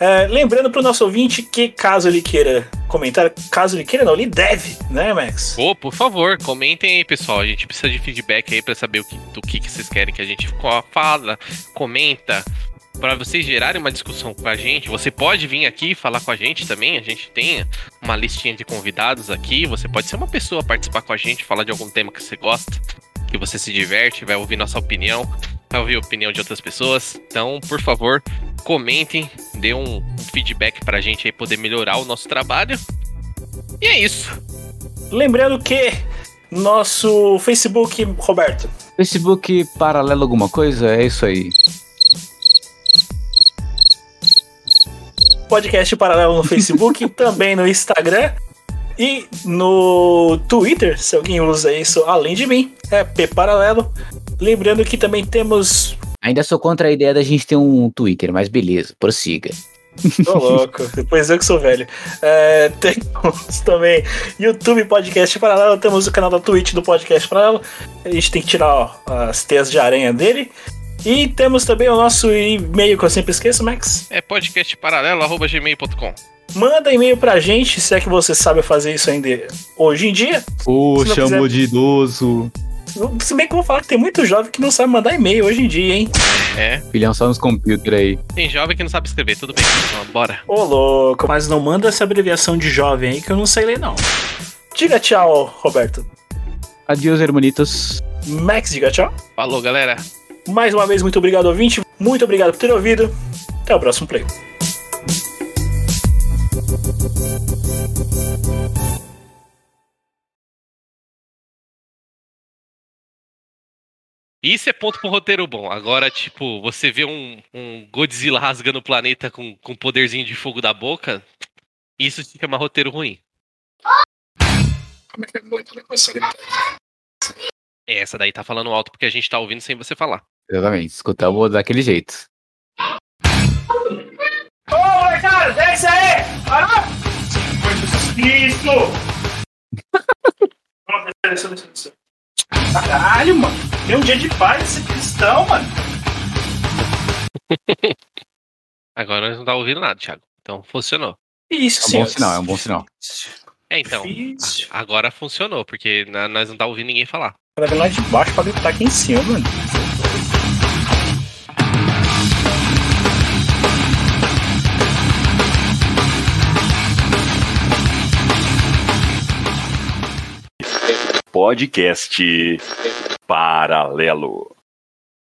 É, lembrando pro nosso ouvinte que caso ele queira comentar, caso ele queira, não, ele deve, né, Max? Pô, por favor, comentem aí, pessoal. A gente precisa de feedback aí pra saber o que, do que, que vocês querem que a gente fala, comenta. Pra vocês gerarem uma discussão com a gente, você pode vir aqui falar com a gente também. A gente tem uma listinha de convidados aqui. Você pode ser uma pessoa participar com a gente, falar de algum tema que você gosta, que você se diverte, vai ouvir nossa opinião, vai ouvir a opinião de outras pessoas. Então, por favor, comentem, dê um, um feedback pra gente aí poder melhorar o nosso trabalho. E é isso. Lembrando que nosso Facebook, Roberto, Facebook paralelo alguma coisa? É isso aí. Podcast Paralelo no Facebook, também no Instagram e no Twitter, se alguém usa isso além de mim, é P Paralelo. Lembrando que também temos. Ainda sou contra a ideia da gente ter um Twitter, mas beleza, prossiga. Tô louco, depois eu que sou velho. É, temos também YouTube Podcast Paralelo, temos o canal da Twitch do Podcast Paralelo. A gente tem que tirar ó, as teias de aranha dele. E temos também o nosso e-mail que eu sempre esqueço, Max. É podcastparalelo.gmail.com. Manda e-mail pra gente, se é que você sabe fazer isso ainda hoje em dia. Pô, chamou quiser- de idoso. Se bem que eu vou falar que tem muito jovem que não sabe mandar e-mail hoje em dia, hein? É, Filhão só nos computers aí. tem jovem que não sabe escrever, tudo bem. Então, bora. Ô, louco. Mas não manda essa abreviação de jovem aí que eu não sei ler, não. Diga tchau, Roberto. Adiós, hermanitos. Max, diga tchau. Falou, galera. Mais uma vez, muito obrigado, ouvinte. Muito obrigado por ter ouvido. Até o próximo play. Isso é ponto pro roteiro bom. Agora, tipo, você vê um, um Godzilla rasgando o planeta com, com poderzinho de fogo da boca, isso se chama roteiro ruim. Como é que é? É, Essa daí tá falando alto porque a gente tá ouvindo sem você falar. Exatamente, escutamos daquele jeito. Ô, molecada, é isso aí! Parou! Isso! Desce, desce, desce. Caralho, mano. Tem um dia de paz esse cristão, mano. Agora nós não tá ouvindo nada, Thiago. Então funcionou. Isso, É um bom sinal, é um bom sinal. É, então. Agora funcionou, porque nós não tá ouvindo ninguém falar. Pra ver lá de baixo pra gritar aqui em cima, mano. Podcast Paralelo.